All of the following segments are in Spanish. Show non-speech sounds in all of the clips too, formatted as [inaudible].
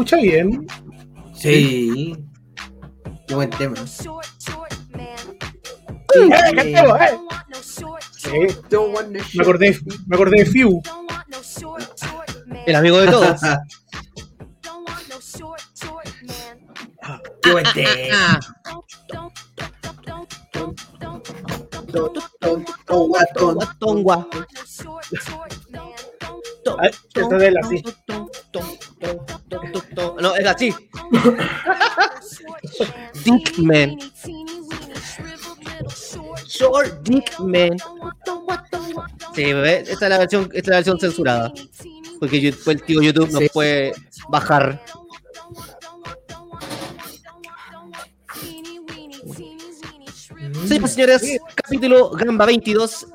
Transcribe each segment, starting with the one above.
¿Se escucha bien? Sí. Qué buen tema. ¡Eh, cantemos, eh! Sí, me acordé, me acordé de Fiu. El amigo de todos. [laughs] Qué buen tema. Tongua. Ay, esta de él así. No, es así. [laughs] Dickman. Short Dickman. Sí, bebé, esta es la versión, esta es la versión censurada. Porque yo- el tío YouTube nos Sí. puede bajar. Sí, pues, señores, capítulo Gamba 22.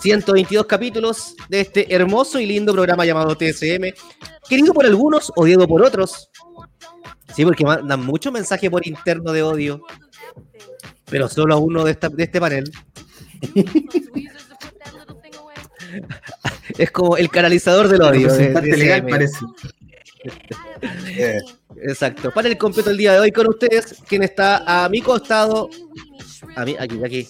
122 capítulos de este hermoso y lindo programa llamado TSM. Querido por algunos, odiado por otros. Sí, porque mandan mucho mensaje por interno de odio. Pero solo a uno de, esta- de este panel. [laughs] es como el canalizador del odio. de Representante legal parece. [laughs] Exacto. Panel completo el día de hoy con ustedes. Quien está a mi costado. A mí, aquí, aquí.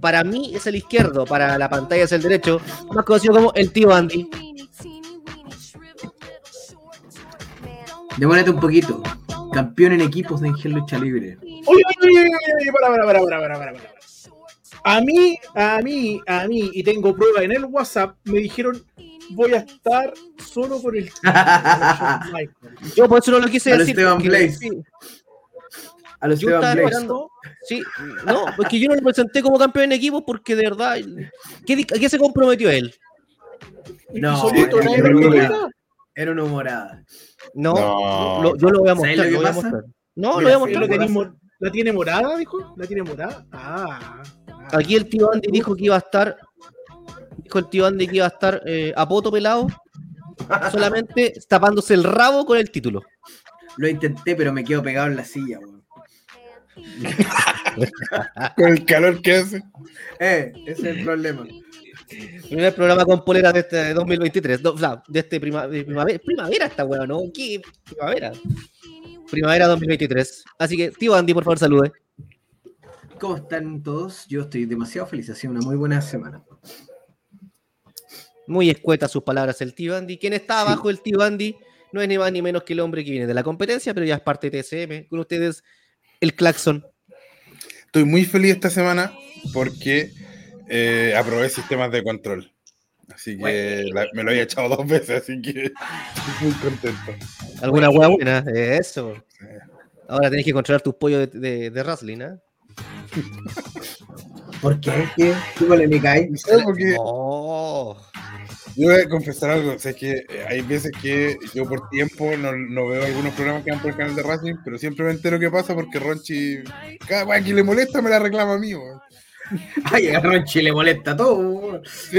Para mí es el izquierdo, para la pantalla es el derecho. Más conocido como el tío Andy. Demórate un poquito. Campeón en equipos de Engel Lucha Libre. Para, para, para, para, para. A mí, a mí, a mí, y tengo prueba en el WhatsApp, me dijeron voy a estar solo con el. [laughs] Yo por eso no lo quise decir. Esteban Blaze. A los Yo Esteban estaba Blaze. esperando. Sí, no, porque yo no lo presenté como campeón en equipo porque de verdad. ¿Qué, a qué se comprometió él? No, solito, era una lo. Era una humorada. No, No. lo- yo lo voy a ¿Sabes mostrar. lo Lo voy a mostrar. No, lo voy a ¿Lo mostrar. mo- ¿La tiene morada, dijo? ¿La tiene morada? Ah. ah. Aquí el tío Andy dijo que iba a estar. Dijo el tío Andy que iba a estar eh, a poto pelado. Solamente tapándose el rabo con el título. Lo intenté, pero me quedo pegado en la silla, weón. Con el calor que hace. Eh, ese es el problema. Primer programa con polera de este 2023. no, o sea, de este prima- de primavera. Primavera esta weón, ¿no? ¿Qué primavera? Primavera 2023. Así que, tío Andy, por favor, salude. ¿Cómo están todos? Yo estoy demasiado feliz. Ha sido una muy buena semana. Muy escueta sus palabras el tío Andy. Quien está abajo del tío Andy no es ni más ni menos que el hombre que viene de la competencia, pero ya es parte de TSM. Con ustedes, el Claxon. Estoy muy feliz esta semana porque eh, aprobé sistemas de control. Así que la- me lo había echado dos veces, así que estoy muy contento. ¿Alguna hueá buena? Eso. Ahora tenés que controlar tus pollos de, de, de wrestling, ¿eh? ¿Por qué? ¿Qué, ¿Qué polémica hay? ¿Sabes por qué? Yo voy a confesar algo, o sea, es que eh, hay veces que yo por tiempo no, no veo algunos programas que van por el canal de Racing, pero siempre me entero qué pasa porque Ronchi, cada vez que le molesta me la reclama a mí, weón. [laughs] Ay, a Ronchi le molesta todo. weón. Sí.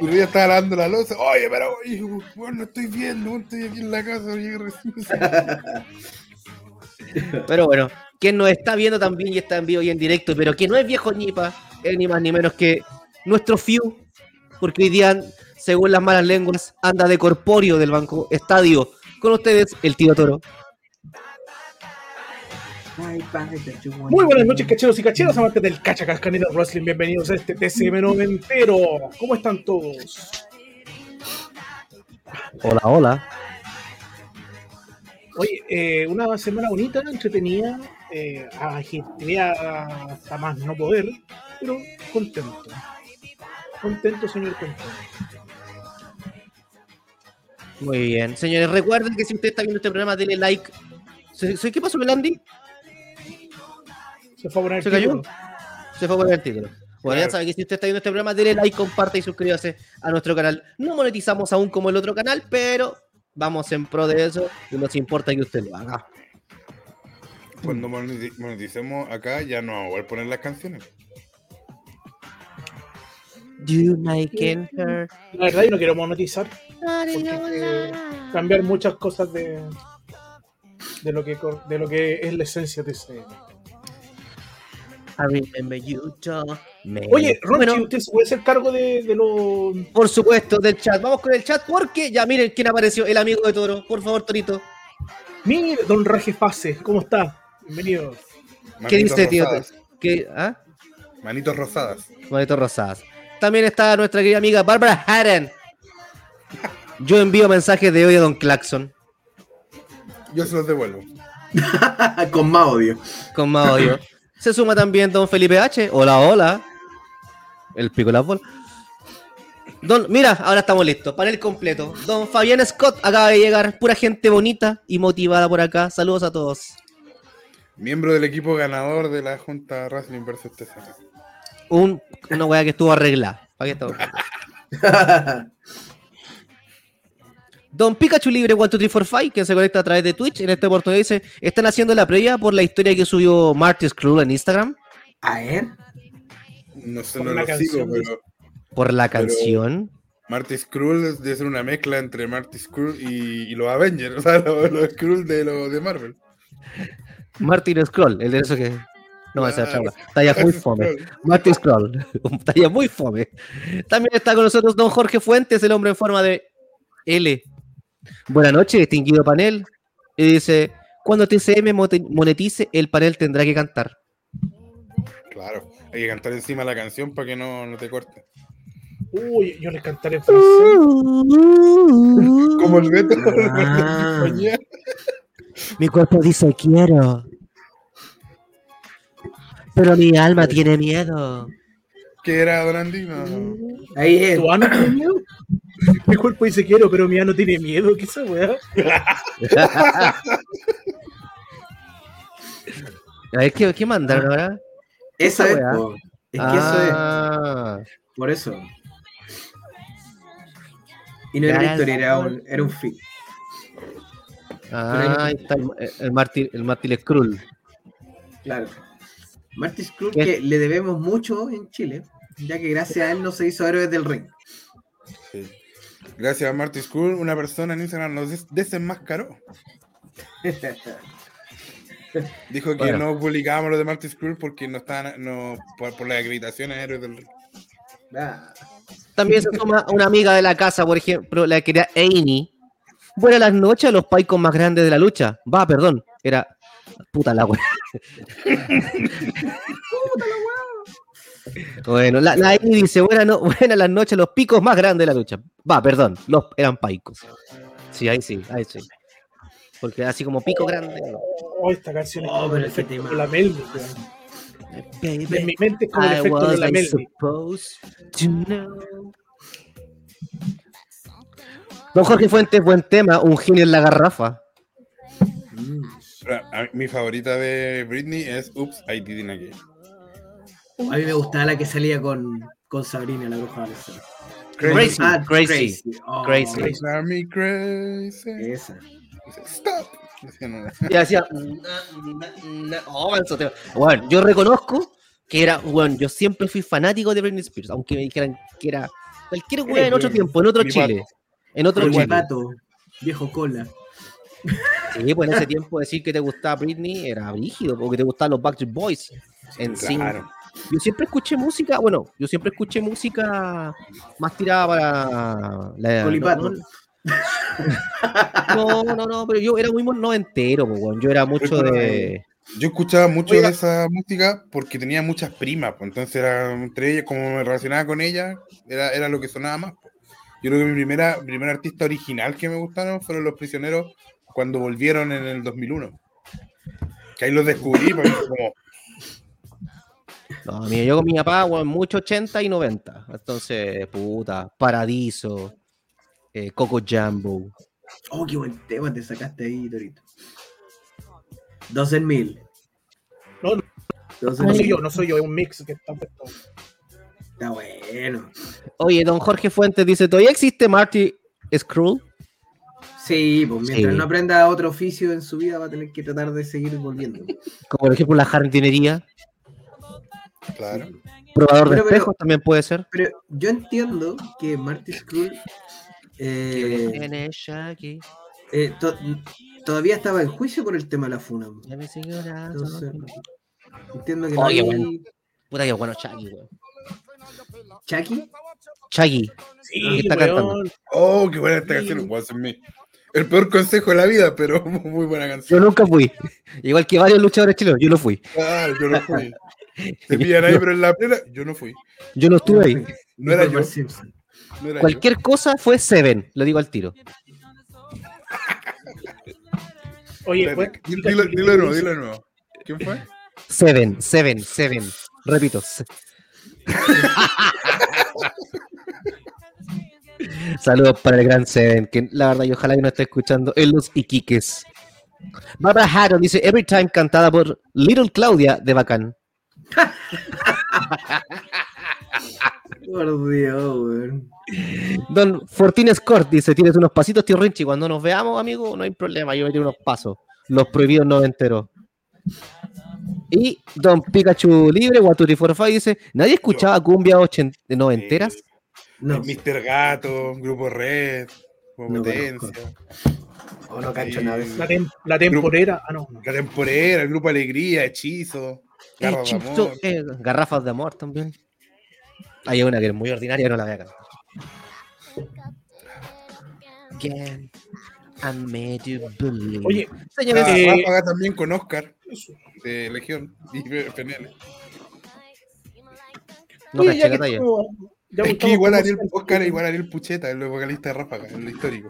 El día estaba lavando la losa, oye, pero weón, no estoy viendo, estoy aquí en la casa, recién. [laughs] Pero bueno, quien nos está viendo también y está en vivo y en directo, pero que no es viejo ñipa, es ni más ni menos que nuestro Fiu, porque hoy día, según las malas lenguas, anda de corpóreo del banco estadio. Con ustedes, el tío Toro. Muy buenas noches, cacheros y cacheras, amantes del Cacha Cascaneta Wrestling. Bienvenidos a este TCM noventero. ¿Cómo están todos? Hola, hola. Oye, eh, una semana bonita, entretenida, eh, ajetreada hasta más no poder, pero contento. Contento, señor contento. Muy bien. Señores, recuerden que si usted está viendo este programa, denle like. ¿Se- se- ¿Qué pasó con el Andy? Se fue a poner ¿Se el cayó? título. Se fue a poner el título. Bueno, ya Claro. sabe que si usted está viendo este programa, denle like, comparte y suscríbase a nuestro canal. No monetizamos aún como el otro canal, pero vamos en pro de eso y nos importa que usted lo haga. Cuando moneti- moneticemos acá, ya no vamos a poder poner las canciones. You make her. La verdad, yo no quiero monetizar, porque hay que cambiar muchas cosas de, de, lo, que, de lo que es la esencia de ese. I remember you Me- Oye, Ronchi, bueno, ¿usted se puede hacer cargo de, de lo. por supuesto, del chat. Vamos con el chat porque ya miren quién apareció, el amigo de Toro. Por favor, Torito. Mire, don Raje Fase, ¿cómo está? Bienvenido. ¿Qué dice, tío? ¿Qué? ¿Ah? Manitos rosadas. Manitos rosadas. También está nuestra querida amiga Bárbara Haren. Yo envío mensajes de hoy a Don Claxon Yo se los devuelvo. [laughs] Con más odio. con más odio. Se suma también Don Felipe H. Hola, hola. El pico de las bolas. Don, mira, ahora estamos listos. Panel completo. Don Fabián Scott acaba de llegar. Pura gente bonita y motivada por acá. Saludos a todos. Miembro del equipo ganador de la Junta Wrestling vs TCM. Un, una weá que estuvo arreglada. ¿Para qué? [laughs] Don Pikachu Libre 12345, que se conecta a través de Twitch, en este oportunidad dice, están haciendo la previa por la historia que subió Marty Skrull en Instagram, A ver. No sé, Por no la lo canción, sigo, pero por la Pero- canción. Marty Skrull debe ser una mezcla entre Marty Skrull y, y los Avengers, [laughs] o sea, los, los Skrull de, los de Marvel. Martin Scroll, el de eso que... No, esa Claro. chava. Talla muy fome. Martin Scroll, [laughs] talla muy fome. También está con nosotros don Jorge Fuentes, el hombre en forma de L. Buenas noches, distinguido panel. Y dice, cuando TCM monetice, el panel tendrá que cantar. Claro, hay que cantar encima la canción para que no, no te corte. Uy, yo les cantaré en francés. [laughs] Como el [laughs] Beto. Ah. Mi cuerpo dice quiero. Pero mi alma tiene miedo. que era Don Andy? No. Ahí es. ¿Tu ano tiene miedo? Mi cuerpo dice quiero, pero mi ano tiene miedo. ¿Qué es esa weá? [laughs] A ver, ¿qué, qué mandaron ahora? Esa esa es. po. Es que eso es. Ah, Por eso. Y no era una historia, era un, era un fit. ah, ahí está el, el Martin, el Martin Skrull. Claro. Marty Skrull, ¿Qué? que le debemos mucho en Chile, ya que gracias a él no se hizo héroes del ring. Sí. Gracias a Marty Skrull, una persona en Instagram nos des- desenmascaró. [laughs] Dijo que Bueno. no publicábamos lo de Marty Skrull porque no estaban no, por, por las acreditaciones héroes del ring. Ah, También se suma una amiga de la casa, por ejemplo, la querida Amy. Buenas las noches a los paicos más grandes de la lucha. Va, perdón, era. Puta la wea. Bueno, la, la Amy dice: Buenas no, buenas las noches los picos más grandes de la lucha. Va, perdón, los eran paicos. Sí, ahí sí, ahí sí. Porque así como pico grande. no. Oh, esta canción es Oh, como el efecto tema. de la Melvin. En mi mente es como el I efecto de la I Melvin. Don Jorge Fuentes, buen tema, un genio en la garrafa. Mm. A- a- Mi favorita de Britney es Oops, I Did It Again. A mí me gustaba la que salía con, con Sabrina, la bruja adolescente. Crazy, Ah, crazy, Oh, crazy. Me crazy. Esa. Stop. Y hacía. Oh. Bueno, yo reconozco que era. Bueno, yo siempre fui fanático de Britney Spears, aunque me dijeran que era cualquier wea en otro bien. tiempo, en otro Mi Chile. En otro Chile. pato, viejo cola. Sí, pues en ese tiempo decir que te gustaba Britney era brígido, porque te gustaban los Backstreet Boys. En sí. Claro. Yo siempre escuché música, bueno, yo siempre escuché música más tirada para la. Colipato. No, no, no, no, pero yo era muy noventero, pues, weón. Yo era mucho de. Yo escuchaba mucho Oiga. de esa música porque tenía muchas primas, pues, entonces era entre ellas, como me relacionaba con ellas, era, era lo que sonaba más. pues. Yo creo que mi primera, mi primer artista original que me gustaron fueron Los Prisioneros cuando volvieron en el 2001. Que ahí los descubrí, como, No, mira, yo con mi papá, weón, mucho 80 y 90. Entonces, puta, Paradiso, eh, Coco Jumbo. Oh, qué buen tema te sacaste ahí, Torito. 12 mil. No, no, 12 no soy yo, no soy yo, es un mix que está puesto. Está bueno. Oye, don Jorge Fuentes dice: ¿Todavía existe Marty Skrull? Sí, pues mientras Sí. no aprenda otro oficio en su vida va a tener que tratar de seguir volviendo. Como por ejemplo la jardinería. claro. Probador de pero- espejos también puede ser. Pero yo entiendo que Marty Skrull eh, eh, to- todavía estaba en juicio por el tema de la funa. ya me Entonces, entiendo que Oye, no hay- bueno. Puta que bueno Shaggy, weón. ¿Chucky? Chaggy. Sí, está weón. cantando. Oh, qué buena esta canción. Hacer mi- El peor consejo de la vida, pero [laughs] muy buena Yo canción. nunca fui. Igual que varios luchadores chilenos, yo no fui. Ah, yo no fui. [laughs] Se pillan ahí, pero en la plena, yo no fui. Yo no estuve ahí. No era yo. No era Cualquier cosa fue Seven, lo digo al tiro. Oye, yo. pues, Dilo, dilo, dilo de nuevo, dilo de nuevo. ¿Quién fue? Seven, Seven, Seven. Repito. [laughs] Saludos para el gran Seven, que la verdad yo ojalá que no esté escuchando en los Iquiques. Barbara Hatton dice Every Time cantada por Little Claudia de Bacán. [laughs] Por Dios, weón. Don Fortines Scott dice, tienes unos pasitos, tío Rinchi. Cuando nos veamos, amigo, no hay problema, yo me tiro unos pasos. Los prohibidos noventeros. Y Don Pikachu Libre, Waturi Forfa dice, ¿nadie escuchaba cumbia noventeras? No, Mr. Gato, Grupo Red, No Potencia, oh, no cacho nada de eso. la, tem- la temporera. Ah, no. no. La Temporera, el Grupo Alegría, Hechizo, Garra de Amor. eh, garrafas de amor también. Hay una que es muy ordinaria, no la voy a cantar. Again, I made you believe. Oye, señores, Ah, Eh, también con Oscar, de Legión [laughs] y PNL. no Oye, caché ya la que talla. Ya Es que estamos igual Ariel, Oscar igual Ariel Pucheta, el vocalista de Ráfaga, en lo histórico.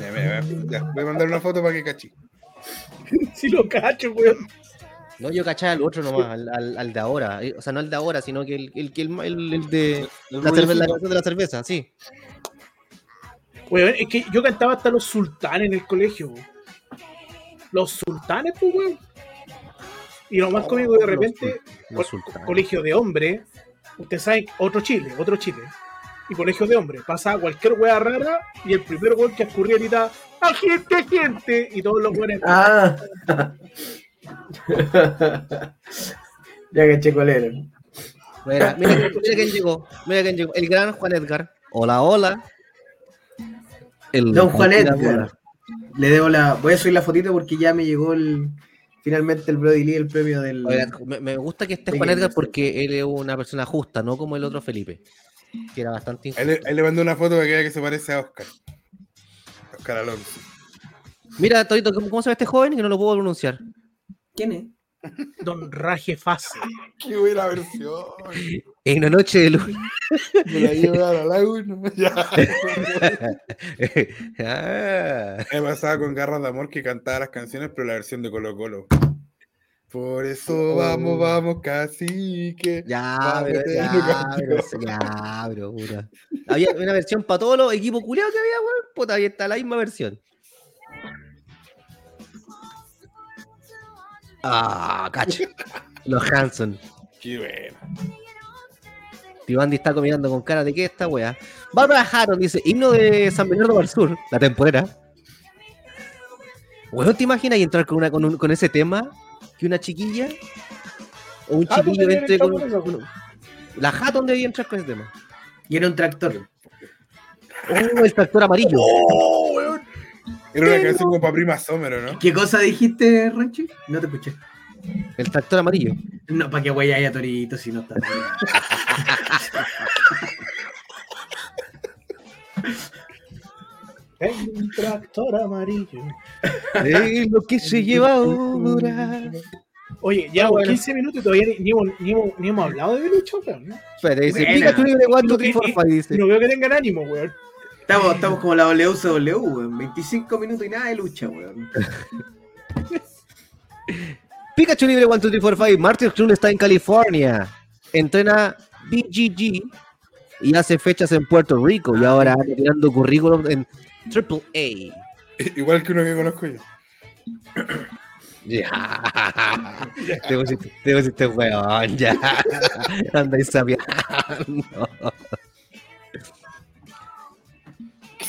Ya, mira, ya, voy a mandar una foto para que cachi. [laughs] Sí lo cacho, weón. No, yo cachaba al otro nomás, al, al, al de ahora. Eh, O sea, no el de ahora, sino que el, el, que el, el- el de la, cerve- la canción de la cerveza, sí. Weón, es que yo cantaba hasta los sultanes en el colegio. weón. Los sultanes, pues, weón. Y lo más cómico de repente, Los co- sultanes. colegio de hombre, usted sabe, otro Chile, otro Chile. Y colegio de hombre, pasa cualquier weá rara y el primer weón que escurría ahorita, agente, gente, y todos los weones. Ah. [laughs] ya caché cuál era. Mira, mira, mira quién llegó. Mira quién llegó. El gran Juan Edgar. Hola, hola. El Don Juan Edgar. Le debo la. Voy a subir la fotito porque ya me llegó el. Finalmente el Brody Lee, el premio del. Oiga, me, me gusta que esté Sí, Juan que Edgar porque él es una persona justa, no como el otro Felipe. Que era bastante injusto. le, mandé una foto que vea que se parece a Oscar. Oscar Alonso. Mira, Torito, ¿cómo, cómo se ve este joven? Que no lo puedo pronunciar. ¿Quién es? Don Raje Fase. Qué buena versión. En una noche de luz. Me la llevo a la laguna. [laughs] Ya. [laughs] ah. Me pasaba con Garras de Amor que cantaba las canciones, pero la versión de Colo Colo. Por eso vamos, vamos, casi que. Ya, te ya, pero, ya, puta. Había una versión para todos los equipos culiados que había, weón. Puta, ahí está la misma versión. Ah, cacho. Los Hanson. Qué bueno. Tibandi está comiendo con cara de que esta wea. Barbara Harron dice, himno de San Bernardo para el Sur, la temporera. Weón, ¿te imaginas y entrar con, una, con, un- con ese tema? Que una chiquilla o un Ah, pues chiquillo entre con, con La Hatton debía entrar con ese tema. Y era un tractor. Oh, el tractor amarillo. Era una canción como para Prima Somero, ¿no? ¿Qué cosa dijiste, Ranchi? No te escuché. El tractor amarillo. No, para que güey a Torito si no está. [laughs] Un tractor amarillo. Es lo que se lleva ahora. Oye, ya Ah, bueno. 15 minutos y todavía ni, ni hemos, ni hemos- ni hemos hablado de Belucho, weón. ¿no? Espera, dice, Buena. Pikachu libre 1, 2, 3, Y- 4, y- 5, dice. No veo que tengan ánimo, weón. Estamos, estamos como la WCW, weón. 25 minutos y nada de lucha, weón. [laughs] Pikachu libre 1, 2, 3, 4, 5. Martin Krun está en California. Entrena BGG y hace fechas en Puerto Rico. Y ahora anda tirando currículum en Triple A. Igual que uno que conozco yo. Ya. [laughs] Te pusiste, te pusiste weón, ya. [laughs] Andáis sabiando.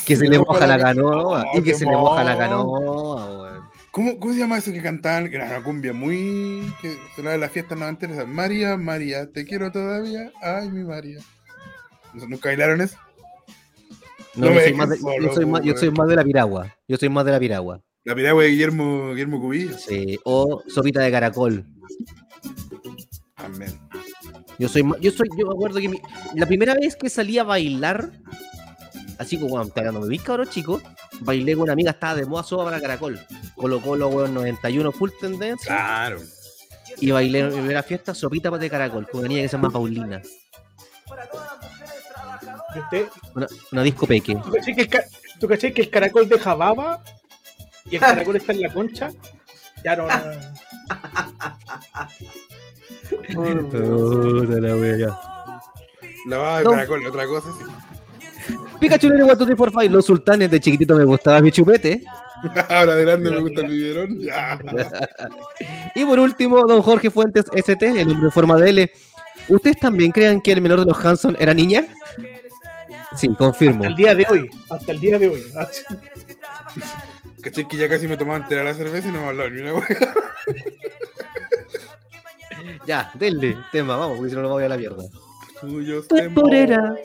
Que se le moja la canoa. [laughs] Y que se le moja la canoa. ¿Cómo, ¿Cómo se llama eso que cantaban? Que era una cumbia muy. que sonaba en las fiestas noventeras. María, María, te quiero todavía. Ay, mi María. ¿Nunca bailaron eso? No, No yo, soy más de, yo soy más, yo soy más de la piragua. Yo soy más de la piragua. La piragua de Guillermo, Guillermo Cubillo. Sí. O sopita de caracol. Amén. Yo soy, yo soy, yo me acuerdo que mi- la primera vez que salí a bailar, así como cuando estaba me vi cabrón chico, bailé con una amiga, estaba de moda soba para caracol. Colo Colo, weón, 91 full tendencia. Claro. Y bailé en mi primera fiesta sopita de caracol, con una niña que se llama Paulina. ¿Y usted? Una, una disco peque. ¿Tú cachai que, el, tú cachai que el caracol deja baba y el caracol está en la concha? Ya no. no, no. [laughs] La va de No. caracol, otra cosa. sí. Pikachu Nene One, Two, Three, Four, Five, Los sultanes de chiquitito me gustaba mi chupete. [laughs] Ahora de grande me gusta el biberón. [laughs] Y por último, don Jorge Fuentes ST, el hombre en forma de L. ¿Ustedes también creen que el menor de los Hanson era niña? Sí, confirmo. Hasta el día de hoy. Hasta el día de hoy. [laughs] Caché que ya casi me tomaba entera la cerveza y no me hablaba ni una wea. Ya, denle tema, vamos, porque si no lo voy a la mierda. Tuyos Temporera.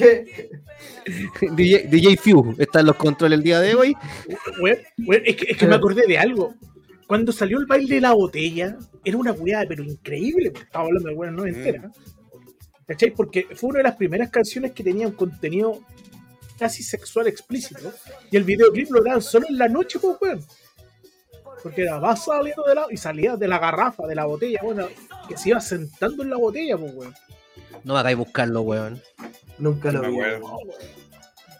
¿Qué? [laughs] DJ, DJ Few está en los controles el día de hoy. Es que, es que me acordé de algo. Cuando salió el baile de la botella, era una weá, pero increíble, porque estaba hablando de buenas no entera. ¿Cachai? Porque fue una de las primeras canciones que tenía un contenido casi sexual explícito. Y el videoclip lo daban solo en la noche, pues, weón. Porque era, va saliendo de la. Y salía de la garrafa, de la botella, bueno, que se iba sentando en la botella, pues, weón. No me hagáis buscarlo, weón. Nunca lo vi.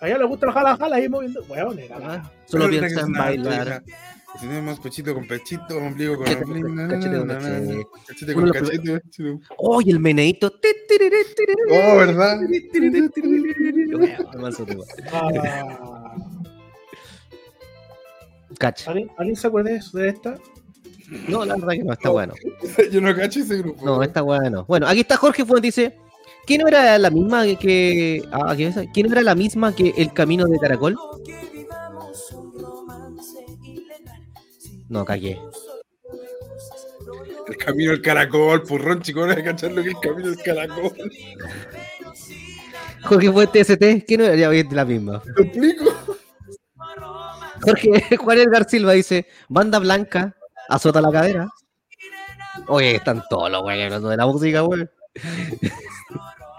A ella le gusta la jala jala ahí moviendo. Weón, era Ah, Solo piensa en bailar. Si tenemos pechito con pechito, ombligo con ombligo. cachete con cachete. Cachete con cachete. ¡Oh, y el meneito! Oh, ¿verdad? Cacha. ¿Alguien, ¿Alguien se acuerda de eso, de esta? No, la verdad que no, está bueno. [laughs] Yo no cacho ese grupo. No, está bueno. Bueno, aquí está Jorge Fuentes, dice. ¿Quién no era la misma que-. Ah. ¿Quién era la misma que el camino de caracol? No, cagué. El camino del caracol, purrón, chico, no hay que cachar lo que es el camino del caracol. Jorge Fuentes ST, ¿quién no era ya la misma? ¿Te explico? Jorge [laughs] Juan Edgar Silva dice, banda blanca, azota la cadera. Oye, están todos los güeyes hablando de la música, güey.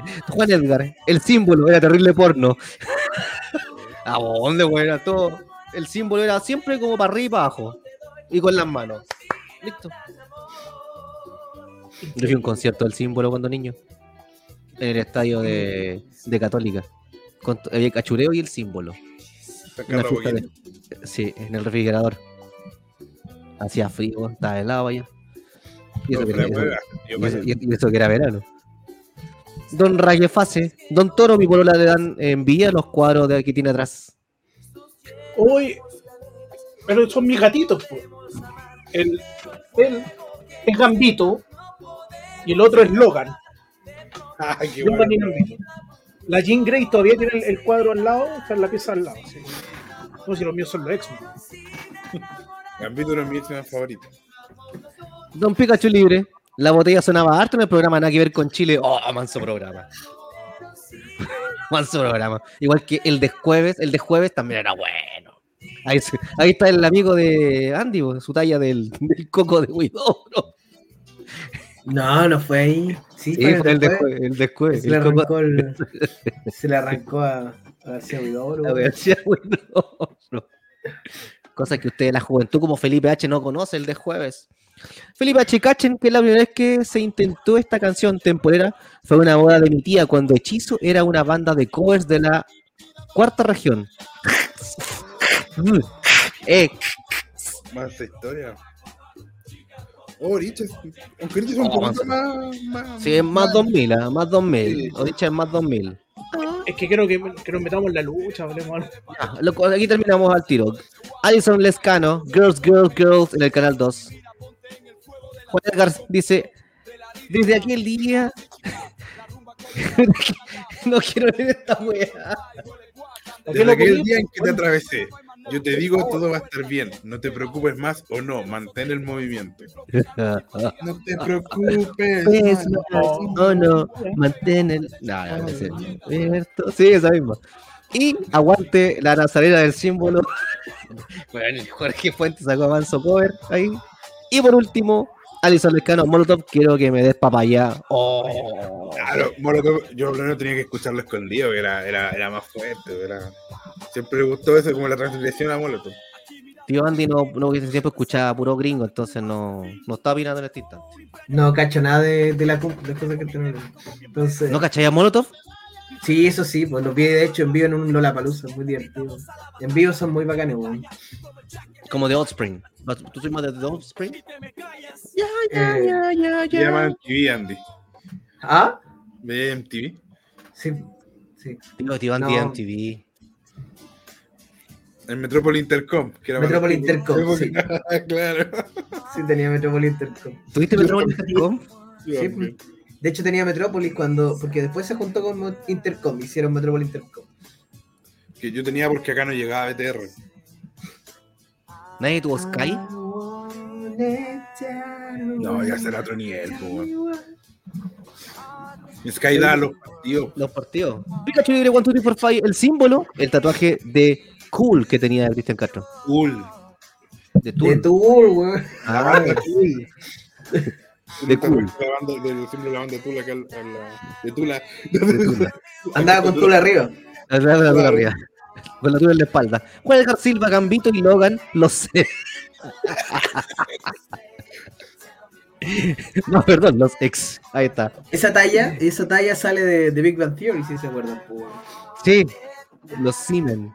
[laughs] Juan Edgar, el símbolo era terrible porno. [laughs] ¿A dónde, güey? Era todo. El símbolo era siempre como para arriba y para abajo. Y con las manos. Listo. Yo fui a un concierto del símbolo cuando niño. En el estadio de, de Católica. Con, había el cachureo y el símbolo. De- Sí, en el refrigerador. Hacía frío, estaba helado allá. Y eso, No, que, pero, eso- pero, yo y eso- pasé- y eso que era verano. Don Rayefase, Don Toro, mi polola le dan envidia los cuadros de que tiene atrás. Hoy. Pero son mis gatitos, po. El, él es Gambito y el otro es Logan. Ay, qué Logan bueno. y Gambito. La Jean Grey todavía tiene el, el cuadro al lado, está en la pieza al lado. sí. No, si los míos son los X-Men. Gambito no es mi escena favorita. Don Pikachu Libre, la botella sonaba harto en el programa, nada que ver con Chile. Oh, manso programa. [laughs] manso programa. Igual que el de jueves, el de jueves también era bueno. Ahí, está el amigo de Andy, su talla del, del coco de Huidobro. No, no fue ahí. Sí, Sí, fue el de jueves. El de jueves. Se le el arrancó, el- [laughs] se le arrancó a, a García Huidobro. Universidad de Huidobro. Cosa que usted de la juventud como Felipe H no conoce el de jueves. Felipe H. Cachen, que la primera vez que se intentó esta canción temporera fue una boda de mi tía cuando Hechizo era una banda de covers de la cuarta región. eh, Más historia. Oh. Aunque Riches es un Oh, poquito más, más. sí, es más 2000, ah, más 2000. Sí. O dicha es más 2000. Es que quiero que, que nos metamos en la lucha, hablemos. Ah, aquí terminamos al tiro. Alison Lescano, Girls, Girls, Girls en el canal 2. Juan Edgar dice: Desde aquel día. [laughs] no quiero ver esta weá. ¿Por qué Desde aquel día en que te atravesé, yo te digo todo va a estar bien. No te preocupes más o no, mantén el movimiento. [laughs] No te preocupes. Pues, no, no, no, mantén el. No, no, no sé. Alberto, Sí, esa misma. Y aguante la nazarena del símbolo. [laughs] Bueno, Jorge Fuentes sacó a Manso Cover ahí. Y por último, Alison Lescano, Molotov, quiero que me des papaya. Oh. Claro, Molotov, yo primero tenía que escucharlo escondido, que era, era, era más fuerte. Era... Siempre le gustó eso, como la transgresión a Molotov. Tío Andy no, no tiempo escuchaba puro gringo, entonces no, no estaba opinando en este instante. No cacho nada de, de la de cosas que tenemos. Entonces, ¿No cachai a Molotov? Sí, eso sí, pues los vi de hecho en vivo en un Lollapalooza, muy divertido. En vivo son muy bacanes, weón. Como de Offspring. ¿Tú soy más de The Offspring? Eh, ya, Me llama MTV, Andy. ¿Ah? ¿Ve MTV? Sí, sí. Tío, tío Andy No. MTV. El Metrópoli Intercom. Que era Metrópoli Intercom, sí. [laughs] claro. Sí, tenía Metrópolis Intercom. ¿Tuviste Metropolis Intercom? Sí. De hecho tenía Metrópolis cuando, porque después se juntó con Intercom, hicieron Metrópolis Intercom. Que yo tenía porque acá no llegaba BTR. ¿Nadie tuvo Sky? No, ya será otro nivel, weón. Sky da los partidos. Los partidos. Pikachu Libre 1, 2, 3, 4, 5, el símbolo, el tatuaje de Cool que tenía Cristian Castro. Cool. De De Tool. Weón. Ah, Cool. [laughs] de Cool. La banda, del símbolo de la banda de Tula la- De Tula. [laughs] Andaba con Tour arriba. La verdad, la Tool arriba. Con la Tool en la espalda. Juan Edgar Silva, Gambito y Logan, lo sé. [laughs] No, perdón, los ex. Ahí está. Esa talla, esa talla sale de, de Big Bang Theory, si se acuerdan. Sí, los Siemens.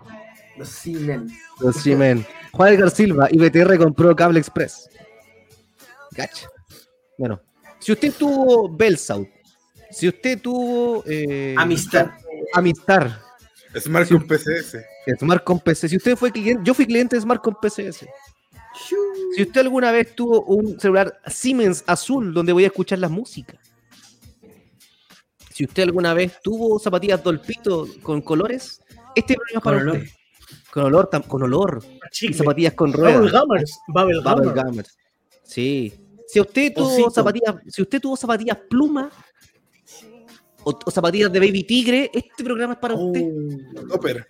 Los Siemens. Los Siemens. Juan Edgar Silva y BTR compró Cable Express. Gacha. Bueno, si usted tuvo Bellsouth, si usted tuvo eh, Amistad. Amistad, Smart con PCS. Smart con PC, si usted fue cliente, yo fui cliente de Smart con PCS. Si usted alguna vez tuvo un celular Siemens azul donde voy a escuchar la música. Si usted alguna vez tuvo zapatillas Dolpito con colores, este programa es para Con olor. usted. Con olor, con olor. Y zapatillas con Bubble ruedas. Gummers. Bubble Bubble. Gummers. Sí. Si usted tuvo Osito. zapatillas, si usted tuvo zapatillas pluma o, o zapatillas de baby tigre, este programa es para usted. Oh. Topper.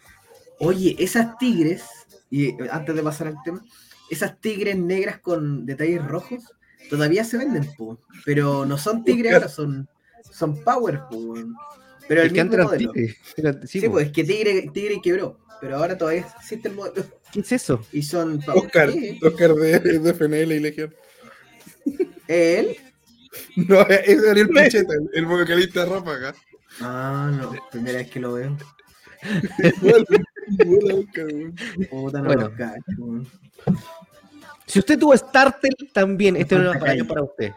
Oye, esas tigres, y eh, antes de pasar al tema, esas tigres negras con detalles rojos todavía se venden, po, pero no son tigres ahora, son, son power, po, pero el Es que mismo modelo. tigre. Sí, Sí, po. pues es que tigre, tigre quebró, pero ahora todavía existe el modelo ¿Qué es eso? y son power. Oscar. Oscar de, de FNL y Legión. ¿Él? [laughs] No, ese era el Picheta, el, el vocalista de Ráfaga. Ah, no, primera vez que lo veo. [laughs] No Bueno. Si usted tuvo Startel, también este programa es para, para usted.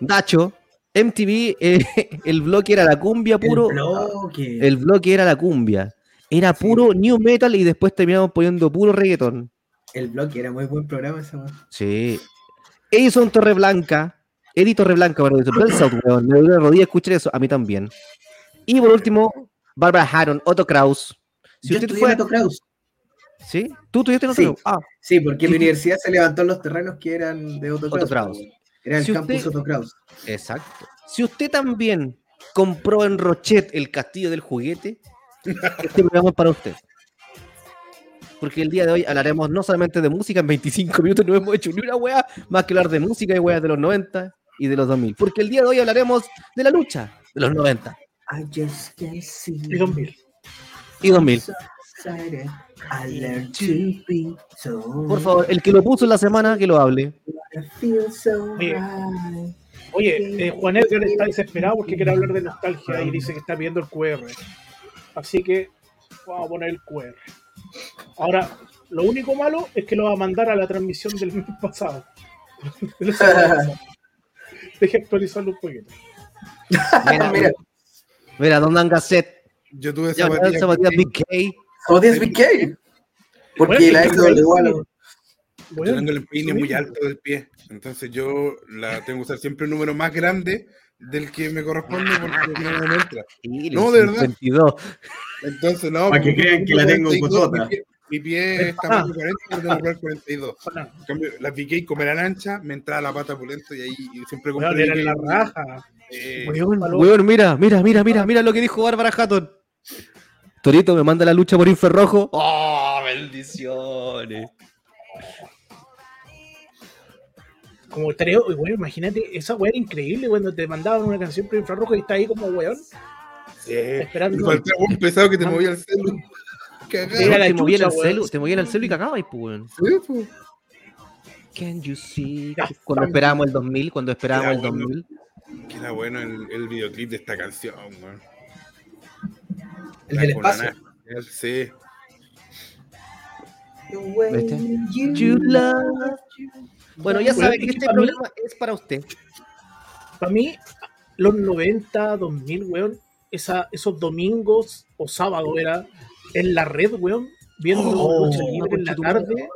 Dacho, MTV, eh, [laughs] el bloque era la cumbia puro. El bloque. El bloque era la cumbia. Era puro new metal y después terminamos poniendo puro reggaeton. El bloque era muy buen programa weón. Sí. Edison Torreblanca. Eddie Torreblanca, perdón. Weón. Me duele la rodilla escuchar eso. A mí también. Y por último, Barbara Harron, Otto Kraus. Si Yo usted fue. en Otto Kraus. ¿Sí? ¿Tú tuviste en Otto Sí. Kraus? Ah, Sí, porque mi universidad se levantó en los terrenos que eran de Otto Otto Kraus. Era el Si campus usted- Otto Kraus. exacto. Si usted también compró en Rochet el castillo del juguete, [laughs] este programa es para usted. Porque el día de hoy hablaremos no solamente de música, en 25 minutos no hemos hecho ni una wea más que hablar de música y weas de los 90 y de los 2000. Porque el día de hoy hablaremos de la lucha de los 90 I just can't see Y 2000. y 2000. so excited. I learned to be so Por favor, el que lo puso en la semana, que lo hable. I feel so Oye. Oye, eh, Juan Edgar está desesperado porque quiere hablar de nostalgia y dice que está viendo el QR. Así que vamos a poner el QR. Ahora, lo único malo es que lo va a mandar a la transmisión del mes [laughs] pasado. [laughs] Deje actualizarlo un poquito. Mira, Mira, mira Don Dan Gasset. Yo tuve zapatillas. zapatillas Big K. odias BK. Porque Bueno, la hizo igual-. Yo tengo el peine muy alto del pie. Entonces yo la tengo que usar siempre un número más grande del que me corresponde porque no me entra. No, de verdad. 22. Entonces, no. Para que crean que la tengo 42, cotota. Mi pie, es tamaño 40, yo tengo que comprar 42. Bueno, En cambio, las BK como eran anchas, me entraba la pata pulento y ahí siempre compré. era en la raja. Eh, Weón, weón, mira, mira, mira, mira, mira lo que dijo Bárbara Hatton. Torito me manda la lucha por infrarrojo. ¡Oh, bendiciones! Como tres, weón, imagínate, esa weá era increíble cuando te mandaban una canción por infrarrojo y está ahí como weón, Sí. esperando. Y faltaba un pesado que te movía el celu. [laughs] Era la te movían el chucha, celu, te movían el celu y cagabas, pues, weón. Sí, po. Can you see? Ya, Cuando esperábamos el 2000, cuando esperábamos el Ya, bueno. 2000. Que era bueno el, el videoclip de esta canción, weón. El del espacio. Sí. You love Bueno, ya es que este mí- programa es para usted. Para mí, los 90, 2000, weón, esa, esos domingos o sábado era en la red, weón, viendo Oh, lucha libre en la tarde.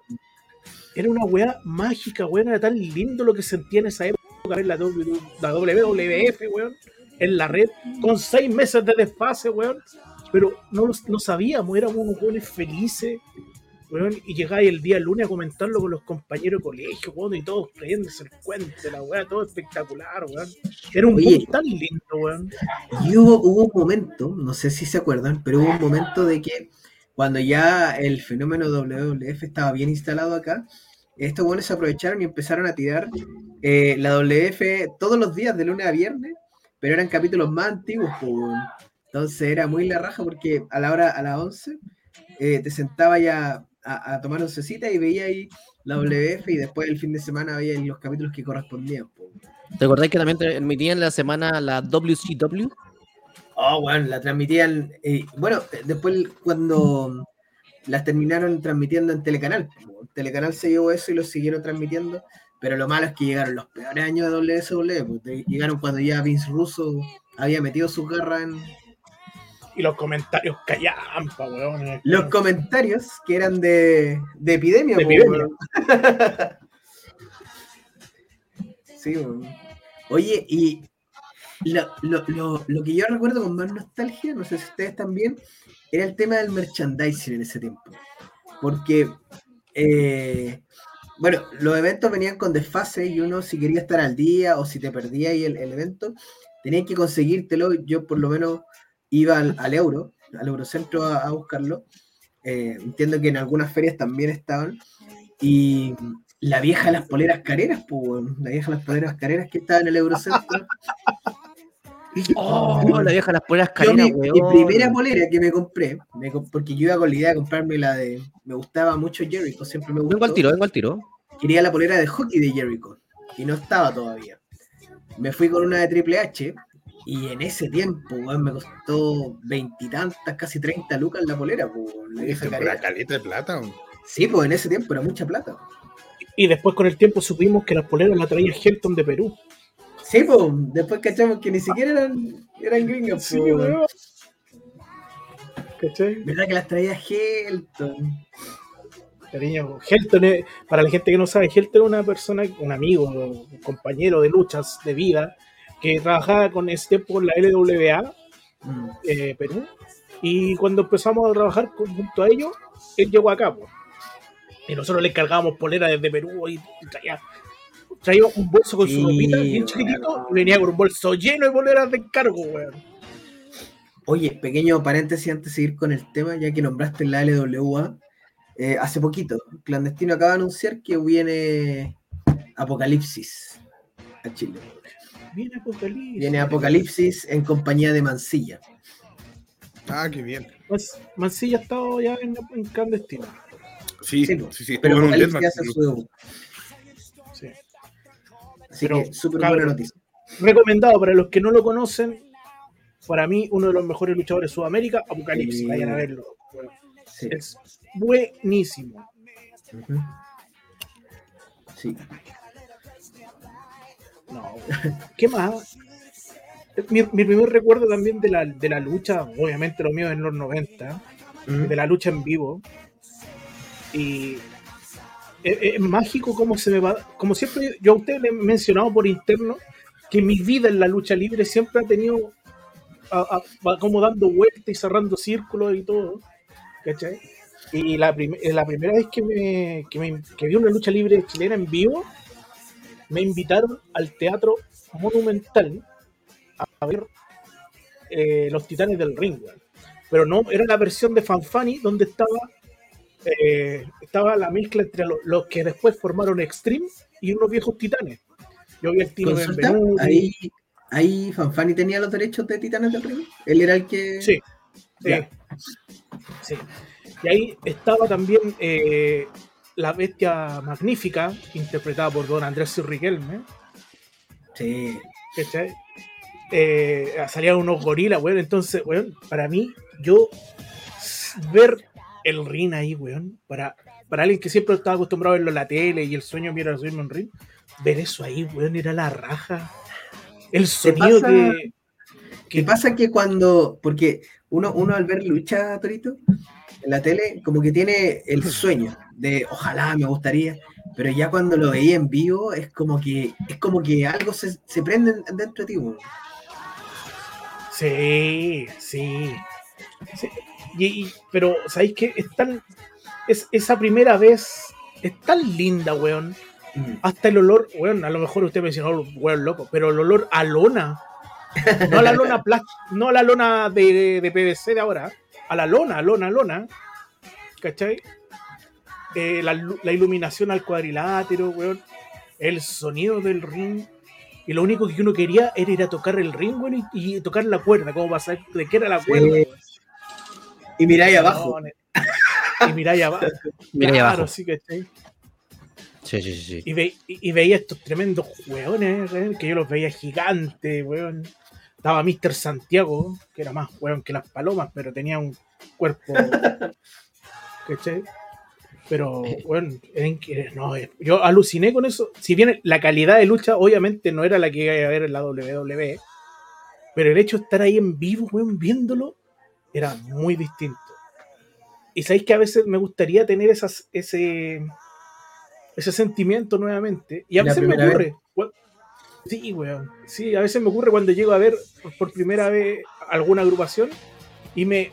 Era una weá mágica, weón, era tan lindo lo que sentía en esa época ver la, W, la WWF, weón, en la red, con seis meses de desfase, weón. Pero no, no sabíamos, éramos unos jóvenes felices, weón, y llegáis el día lunes a comentarlo con los compañeros de colegio, weón, y todos creyéndose el cuento, la weá, todo espectacular, weón. Era un Oye. tan lindo, weón. Y hubo, hubo un momento, no sé si se acuerdan, pero hubo un momento de que cuando ya el fenómeno WWF estaba bien instalado acá, estos buenos se aprovecharon y empezaron a tirar eh, la WF todos los días, de lunes a viernes, pero eran capítulos más antiguos. weón. Entonces era muy la raja porque a la hora, a las 11, eh, te sentaba ya a, a tomar oncecita y veía ahí la WF y después el fin de semana veía ahí los capítulos que correspondían. po. ¿Te acordás que también emitían la semana la WCW? Oh, bueno, la transmitían. eh, bueno, después cuando las terminaron transmitiendo en Telecanal. Telecanal se llevó eso y lo siguieron transmitiendo. Pero lo malo es que llegaron los peores años de WSW. llegaron cuando ya Vince Russo había metido su garra en. Y los comentarios callampa, weón. Los comentarios que eran de, de epidemia. De po, epidemia. weón. [laughs] sí, weón. Oye, y lo, lo- lo- lo que yo recuerdo con más nostalgia, no sé si ustedes también, era el tema del merchandising en ese tiempo. Porque, eh, bueno, los eventos venían con desfase y uno si quería estar al día o si te perdía ahí el, el evento, tenía que conseguírtelo. Yo por lo menos iba al, al euro, al Eurocentro a, a buscarlo. Eh, entiendo que en algunas ferias también estaban. Y la vieja de las poleras careras, pues, la vieja de las poleras careras que estaba en el Eurocentro. [laughs] Oh, la vieja las poleras Yo careras, mi, primera polera que me compré, me porque yo iba con la idea de comprarme la de. Me gustaba mucho Jericho, siempre me gustó. Vengo al tiro, vengo al tiro. Quería la polera de hockey de Jericho y no estaba todavía. Me fui con una de Triple H y en ese tiempo, weón, me costó veintitantas, casi 30 lucas la polera, pues, weón, la vieja careta. caleta de plata, weón. Sí, pues en ese tiempo era mucha plata. Y después con el tiempo supimos que las poleras las traía Helton de Perú. Sí, pues después cachamos que ni siquiera eran, eran gringas, Sí, weón. weón. ¿Cachai? ¿Verdad que las traía Helton? Cariño, Helton, es- para la gente que no sabe, Helton es una persona, un amigo, un compañero de luchas de vida, que trabajaba con ese tiempo con la LWA Mm. eh, Perú. Y cuando empezamos a trabajar con- junto a ellos, él llegó acá. po. Y nosotros le encargábamos polera desde Perú y, traía, traía un bolso con su Sí, ropita bien chiquitito y venía con un bolso lleno de poleras de encargo, weón. Oye, pequeño paréntesis antes de seguir con el tema, ya que nombraste la LWA. eh, hace poquito, Clandestino acaba de anunciar que viene Apocalipsis a Chile. Viene Apocalipsis. Viene Apocalipsis en compañía de Mancilla. Ah, qué bien. Mancilla ha estado ya en, en clandestino. Sí, Sí, sí, sí. Pero un Apocalipsis hace su debut. Sí. Así Pero, que súper cabrón, buena noticia. Recomendado para los que no lo conocen. Para mí, uno de los mejores luchadores de Sudamérica, Apocalipsis. Sí. Vayan a verlo. weón. Sí. Es buenísimo. Ujú. Sí. No, [laughs] ¿Qué más? Mi, mi primer recuerdo también de la, de la lucha, obviamente lo mío es en los 90, Ujú. de la lucha en vivo. Y es, es mágico como se me va, como siempre yo a ustedes les he mencionado por interno que mi vida en la lucha libre siempre ha tenido a- a- va como dando vueltas y cerrando círculos y todo. ¿Cachai? Y la, prim- la primera vez que, me, que, me- que vi una lucha libre chilena en vivo, me invitaron al Teatro Monumental a, ver eh, Los Titanes del Ring. Pero no, era la versión de Fanfani donde estaba, eh, estaba la mezcla entre lo- los que después formaron Extreme y unos viejos titanes. Yo vi el Tino Benvenuti. ahí, ahí Fanfani tenía los derechos de Titanes del Ring. Él era el que. Sí, sí. Y ahí estaba también eh, la bestia magnífica, interpretada por don Andrés Riquelme. Sí. ¿cachai? Eh, salían unos gorilas, weón. Entonces, weón, para mí, yo ver el ring ahí, weón, para, para alguien que siempre estaba acostumbrado a verlo en la tele y el sueño mío era subirme un ring, ver eso ahí, weón, era la raja. El sonido pasa- que. ¿Qué pasa que cuando, porque uno, uno al ver lucha, Torito, en la tele, como que tiene el sueño de ojalá me gustaría, pero ya cuando lo veía en vivo es como que, es como que algo se, se prende dentro de ti, weón. Sí, sí. sí. Y, y- pero, ¿sabéis qué? Es tan. Es, esa primera vez es tan linda, weón. Mm. Hasta el olor, weón, a lo mejor usted me dice, no, weón, loco, pero el olor a lona. No a la lona [laughs] no a la lona de, de PVC de ahora, a la lona, lona, lona. ¿Cachai? Eh, la, lu- la iluminación al cuadrilátero, weón. El sonido del ring. Y lo único que uno quería era ir a tocar el ring, weón, y, y tocar la cuerda, como para saber de qué era la cuerda. Sí. Y ahí abajo. No, Y mirá ahí abajo. [laughs] [laughs] Ahí Claro, abajo. sí, ¿cachai? Sí, sí, sí. Y, ve- y- y veía estos tremendos weones, que yo los veía gigantes, weón. Estaba Mr. Santiago, que era más weón que las palomas, pero tenía un cuerpo. [laughs] ¿Cachai? Pero, weón, era inque- no, eh, yo aluciné con eso. Si bien la calidad de lucha, obviamente, no era la que iba a ver en la WWE, pero el hecho de estar ahí en vivo, weón, viéndolo, era muy distinto. Y sabéis que a veces me gustaría tener esas, ese, ese sentimiento nuevamente. Y a La veces me ocurre. Sí, weón. Sí, a veces me ocurre cuando llego a ver por- primera vez alguna agrupación y me,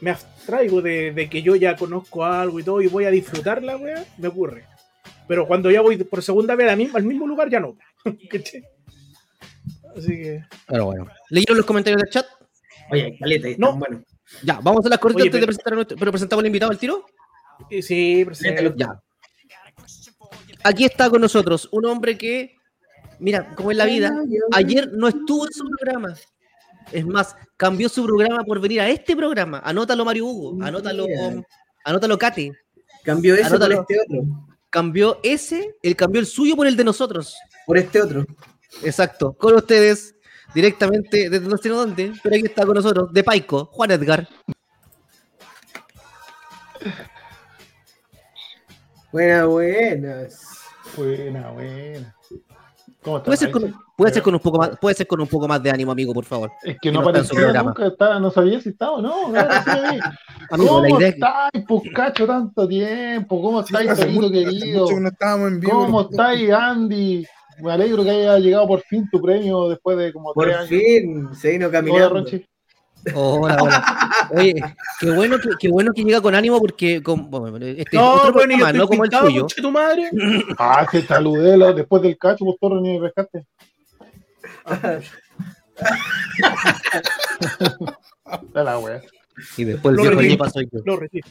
me abstraigo de, de que yo ya conozco algo y todo y voy a disfrutarla, weón. Me ocurre. Pero cuando ya voy por segunda vez a la misma- al mismo lugar, ya no. [laughs] Así que. Pero bueno. ¿Leyeron los comentarios del chat? Oye, caleta, No. no. bueno. Ya, vamos a las cortitas antes de presentar a nuestro. ¿Pero presentamos al invitado al tiro? eh, Sí, presente. Ya. Aquí está con nosotros un hombre que, mira, como es la vida, ayer no estuvo en su programa. Es más, cambió su programa por venir a este programa. Anótalo, Mario Hugo. Anótalo, anótalo, Kate. Cambió ese Anótalo. por este otro. Cambió ese, él cambió el suyo por el de nosotros. Por este otro. Exacto. Con ustedes, directamente desde no sé dónde, pero aquí está con nosotros, de Paico, Juan Edgar. Buenas, buenas. Buena, buena. ¿Cómo Puede ser, con, puede, ser con un poco más, puede ser con un poco más de ánimo, amigo, por favor. Es que que no no programa. nunca, estaba, no sabía si estaba o no. [laughs] claro, sí. Amigo, ¿Cómo la idea estáis, pues cacho, tanto tiempo? ¿Cómo Sí, estáis, mucho- hace querido? mucho que no estábamos en vivo. ¿Cómo estáis, Andy? Me alegro que haya llegado por fin tu premio después de como Por tres años. fin, se vino Hola, caminando. Ronchi. Hola, hola. Oye, qué bueno que, qué bueno que llega con ánimo porque con, bueno, este es No, otro bueno, yo programa, estoy no como el tuyo. tu madre. [clears throat] Ah, te saludé lo- después del cacho, pues torre ni rescate. Da la wea. Y después el Lo viejo soy yo. Lo retiro.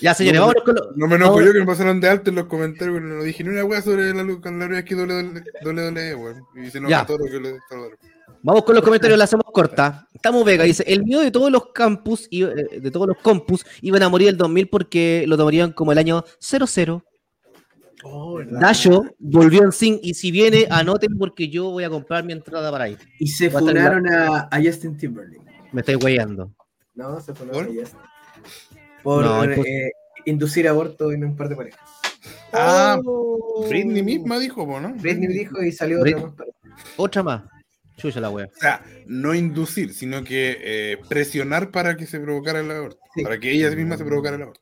Ya, señores, No, vámonos con lo- No me enojo yo que me pasaron de alto en los comentarios, no dije ni una wea sobre la luz con la verdad que WWE, weón. Y se enoja todo lo que le saludaron. Vamos con los comentarios, la hacemos corta. Estamos Vega, dice, el miedo de todos los campus, y, eh, de todos los compus, iban a morir el 2000 porque lo tomarían como el año 00. Oh, volvió en Sync y si viene, anoten porque yo voy a comprar mi entrada para ahí. Y se funaron a, a Justin Timberlake. Me estoy weyando. No, se funaron a Justin. Por No, eh, inducir aborto en un par de parejas. Ah, Oh. Britney misma dijo, ¿no? Britney dijo y salió otra más Otra más. Chucha la wea. O sea, no inducir, sino que eh, presionar para que se provocara el aborto. Sí. Para que ella misma se provocara el aborto.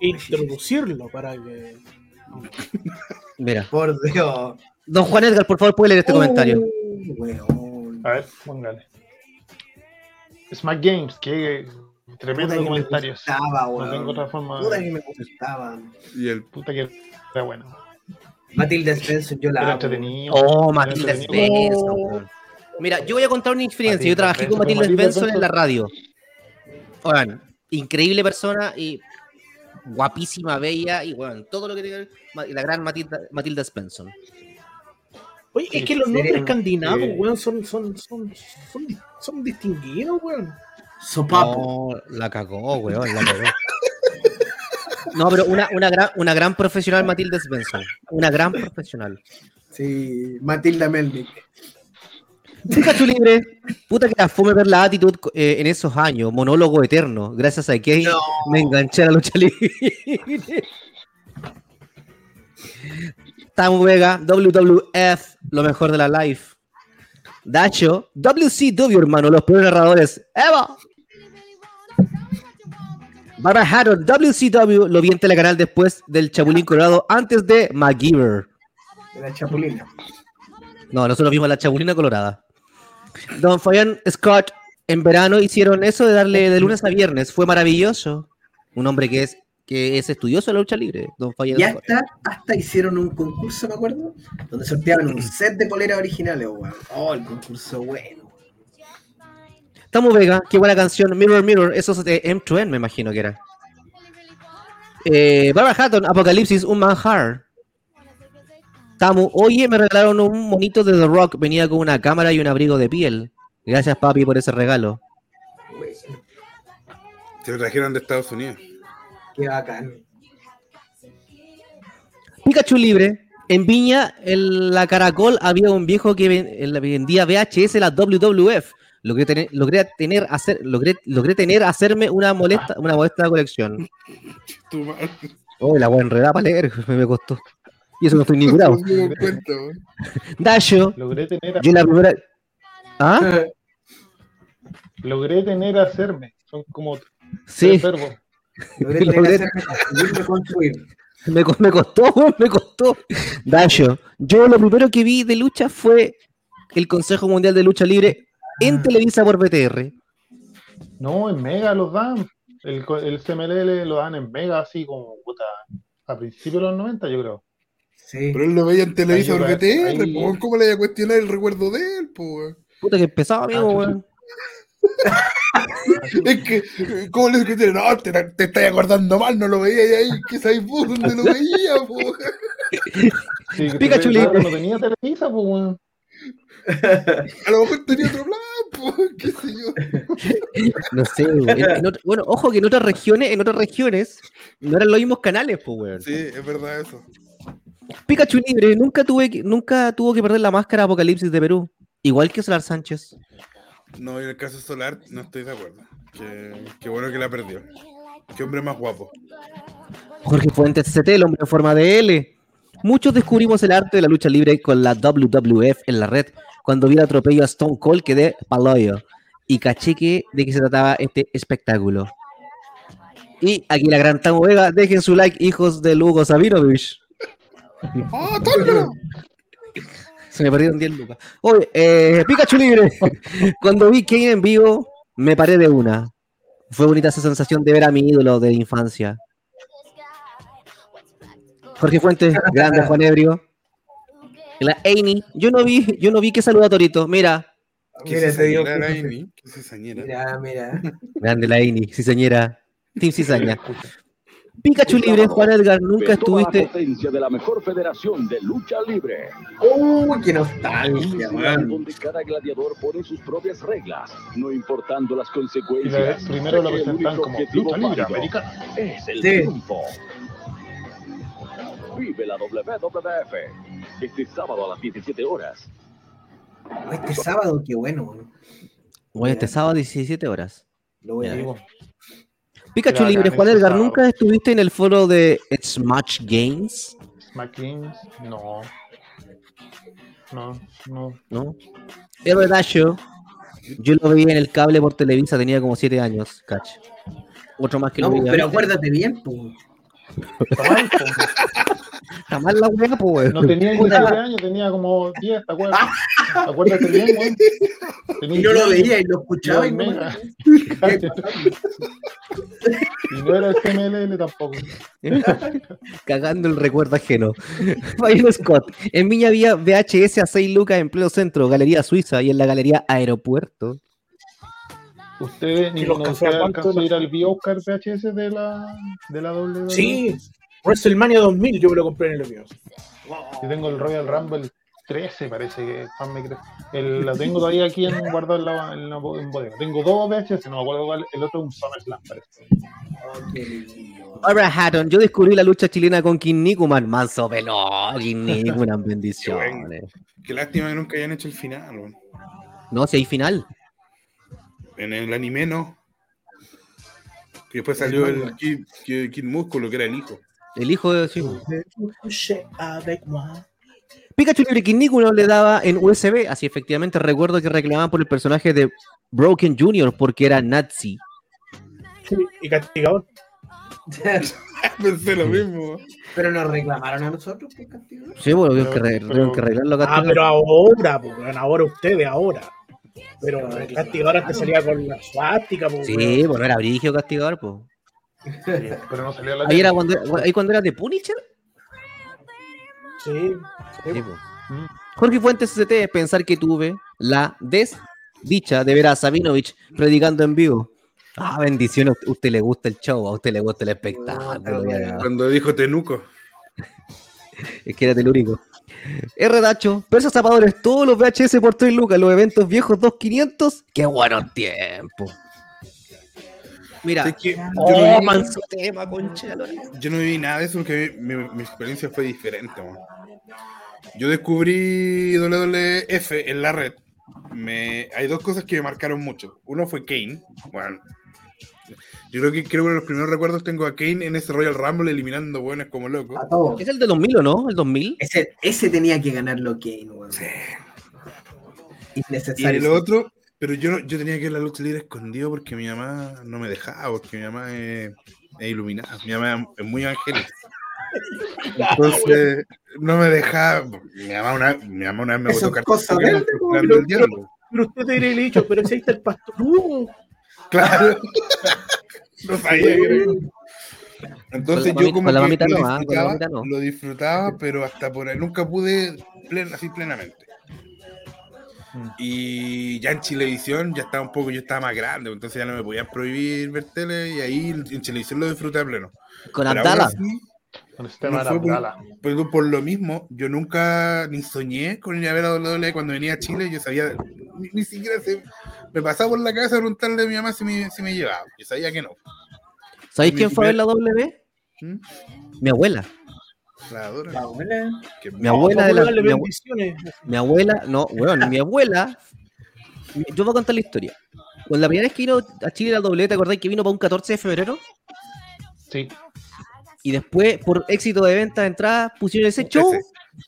Introducirlo para que. [laughs] Mira. Por Dios. Don Juan Edgar, por favor, puede leer este comentario. Weón. A ver, póngale. Smack Games, que tremendo Puta que me comentarios. gustaba, No tengo otra forma. Puta que me gustaba. Y el Puta que era bueno. Matilda Svensson, yo la Era amo. entretenido. Oh, Matilda entretenido. Mira, yo voy a contar una experiencia. Yo Matilda trabajé con Matilda Matilda Svensson en la radio. Oigan, increíble persona y guapísima, bella y bueno, todo lo que tiene la gran Matilda, Matilda Svensson. Oye, es que los nombres escandinavos, eh, weón, son, son, son, son, di- son distinguidos, weón. Sopapo. No, la cagó, weón, la cagó. No, pero una, una, gran, una gran profesional Matilde Svensson. Una gran profesional. Sí, Matilda Melnick. Pikachu libre. Puta que la fome ver la actitud eh, en esos años. Monólogo eterno. Gracias a Kane me enganché a la lucha libre. Tamu Vega, WWF, lo mejor de la life. Dacho, WCW, hermano, los peores narradores. ¡Eva! Barbara Hatton, WCW, lo vi en telecanal después del Chapulín Colorado, antes de MacGyver. De la Chapulina. No, nosotros vimos la Chapulina Colorada. Don Fabián Scott, en verano hicieron eso de darle de lunes a viernes. Fue maravilloso. Un hombre que es que es estudioso de la lucha libre, Don Fabián Y hasta, hasta hicieron un concurso, me acuerdo, donde sorteaban un set de poleras originales, weón. Oh, el concurso bueno. Tamu Vega, qué buena canción. Mirror Mirror, eso es de M2N, me imagino que era. Eh, Barbara Hatton, Apocalipsis, un manjar. Tamu, oye, me regalaron un monito de The Rock. Venía con una cámara y un abrigo de piel. Gracias, papi, por ese regalo. Se lo trajeron de Estados Unidos. Qué bacán. Pikachu libre. En Viña, en la Caracol, había un viejo que vendía VHS la WWF. Logré tener, logré tener, hacer, logré, logré tener, hacerme una molesta, una molesta colección. [laughs] Tu madre. Oh, la voy a enredar para leer, [laughs] me costó. Y eso no estoy ni curado. [laughs] [laughs] Dasho, Logré tener, a, yo la primera. ¿Ah? [laughs] logré tener a hacerme. Son como Sí. Logré tener hacerme construir, me, co- me costó, me costó. Dasho, yo lo primero que vi de lucha fue el Consejo Mundial de Lucha Libre en Televisa por BTR. No, en Mega los dan. El, el CMLL lo dan en Mega, así como puta, a principios de los 90, yo creo. Sí. Pero él lo veía en Televisa por BTR, po. ¿cómo le voy a cuestionar el recuerdo de él, po, weón? Puta que empezaba, amigo, Ah, weón. [laughs] Es que, ¿cómo le cuestioné? No, te, te estás acordando mal, no lo veía ahí, que sabes vos dónde lo veía, po, weón. Sí, Pikachu no tenía Televisa, pues, weón. A lo mejor tenía otro plan, po, qué sé yo. No sé, weón. En- en otro- bueno, ojo que en otras regiones, en otras regiones, no eran los mismos canales, pues, weón. Sí, es verdad eso. Pikachu libre, nunca tuve que- nunca tuvo que perder la máscara Apocalipsis de Perú. Igual que Solar Sánchez. No, en el caso Solar no estoy de acuerdo. Qué bueno que la perdió. Qué hombre más guapo. Jorge Fuentes CT, el hombre en forma de L. Muchos descubrimos el arte de la lucha libre con la WWF en la red. Cuando vi el atropello a Stone Cold quedé paloyo. Y caché que de qué se trataba este espectáculo. Y aquí la gran Tamo Vega, dejen su like, hijos de Lugo Sabinovich. ¡Ah, tómalo! [laughs] Se me perdieron 10 lucas. Oye, eh, Pikachu libre. [laughs] Cuando vi Kane en vivo, me paré de una. Fue bonita esa sensación de ver a mi ídolo de infancia. Jorge Fuentes, grande Juan Ebrio. La Amy, yo no vi, yo no vi que saluda a Torito. Mira, ¿Qué Mira. Mira, mira. grande la Amy, cizañera. Team Cizaña. Pikachu libre, Juan Edgar, nunca la estuviste. potencia de la mejor federación de lucha libre. Uy, qué nostalgia, weón. donde cada gladiador pone sus propias reglas, no importando las Y la- consecuencias. primero lo presentan como lucha libre americana. Es el Sí. triunfo. Vive la WWF. Este sábado a las 17 horas. Este sábado, qué bueno. Oye, este sábado 17 horas. Lo voy a ver. Pikachu libre, Juan Edgar. ¿nunca estuviste en el foro de Smash Games? Smack Games, no. No, no. ¿No? Es verdad, yo. Yo lo veía en el cable por Televisa, tenía como 7 años, cach. Otro más que No, lo veía. pero acuérdate bien, pues. Está mal, la wea, po, weón. No tenía 17 años, tenía como 10, ¿te acuerdas? Acuérdate bien, weón. Tenía Y no lo 10 veía y lo escuchaba y no. Y no era el CMLL tampoco. [laughs] Cagando el recuerdo ajeno. [laughs] Fabián Scott. En Viña había VHS a 6 lucas en pleno centro, Galería Suiza y en la Galería Aeropuerto. ¿Usted ni ¿Y los alcanzó a ir al Oscar VHS de la, de la WWE? Sí, WrestleMania 2000 yo me lo compré en el mío. Yo tengo el Royal Rumble 13, parece que Juan me cree. El, lo tengo todavía aquí en, guardado en la, en la en bodega. Tengo dos VHS, no me acuerdo cuál. El otro es un SummerSlam, parece. Barbara Hatton, yo descubrí la lucha chilena con King Nikuman, manso pelón, King [laughs] Nikuman, bendiciones. Qué lástima que nunca hayan hecho el final, weón. No, si hay final. En el anime no. Que después salió el Kid, Kid- Kid Músculo, que era el hijo. El hijo de sí. Pikachu Libre le daba en USB, así efectivamente recuerdo que reclamaban por el personaje de Broken Jr. porque era nazi. Y castigador. [laughs] Pensé lo mismo. Pero nos reclamaron a nosotros, pues, castigo. Sí, bueno, tuvieron que, Pero- re- pero- tuvieron que arreglarlo Ah, pero ahora, pues, ahora ustedes, ahora. Pero el castigador antes salía con la suástica, pues, Sí, bueno, era brigio castigador, pues. Pero no salió la Ahí era cuando, ahí cuando era de Punisher. Sí, sí, Sí. Jorge Fuentes CT, pensar que tuve la desdicha de ver a Sabinovich predicando en vivo. Ah, bendiciones, a usted le gusta el show, a usted le gusta el espectáculo. Cuando dijo Tenuco. [laughs] Es que era telúrico. R. Dacho, Persas Zapadores, todos los VHS por 3 lucas, los eventos viejos 2500. Qué buenos tiempos. Mira, Es que yo, oh, no vi, manso tema, concha. yo no viví nada de eso porque mi, mi experiencia fue diferente. man. Yo descubrí WWF en la red. Me, hay dos cosas que me marcaron mucho. Uno fue Kane. Bueno, yo creo que creo que los primeros recuerdos tengo a Kane en ese Royal Rumble eliminando buenos como loco. A todos. ¿Es el de 2000 o no? ¿El 2000? Ese, ese tenía que ganarlo Kane, weón. Y Innecesario. el otro, pero yo, no- yo tenía que ir a la lucha libre escondido porque mi mamá no me dejaba, porque mi mamá es, es iluminada, mi mamá es muy angélica. Entonces, no me dejaba. Mi mamá una, mi mamá una vez me botó es cosa cartón de él, mostrando pero-. Pero usted te habría dicho, pero si ahí está el pastor. No, Claro. [laughs] no sabía que era- Entonces yo como mamita- con la que mamita lo, la disfrutaba, mamita no. lo disfrutaba, pero hasta por ahí nunca pude plen- así plenamente. Mm. Y ya en Chilevisión ya estaba un poco, yo estaba más grande, entonces ya no me podían prohibir ver tele y ahí en Chilevisión lo disfruté a pleno. Con Abdala. Con el sistema no de fue por- Abdala. pero por lo mismo, yo nunca ni soñé con ir a ver a WWE cuando venía a Chile, yo sabía, ni, ni siquiera se, me pasaba por la cabeza preguntarle a mi mamá si me, si me llevaba, yo sabía que no. ¿Sabéis quién fue a ver la W? ¿Mm? Mi abuela. La adoro. La abuela. Que- Mi abuela de la. Mi, abue- bendiciones. mi abuela, no, bueno, mi abuela. Yo voy a contar la historia. Cuando la primera vez que vino a Chile la W, ¿te acordás que vino para un 14 de febrero? Sí. Y después, por éxito de venta de entradas, pusieron ese show,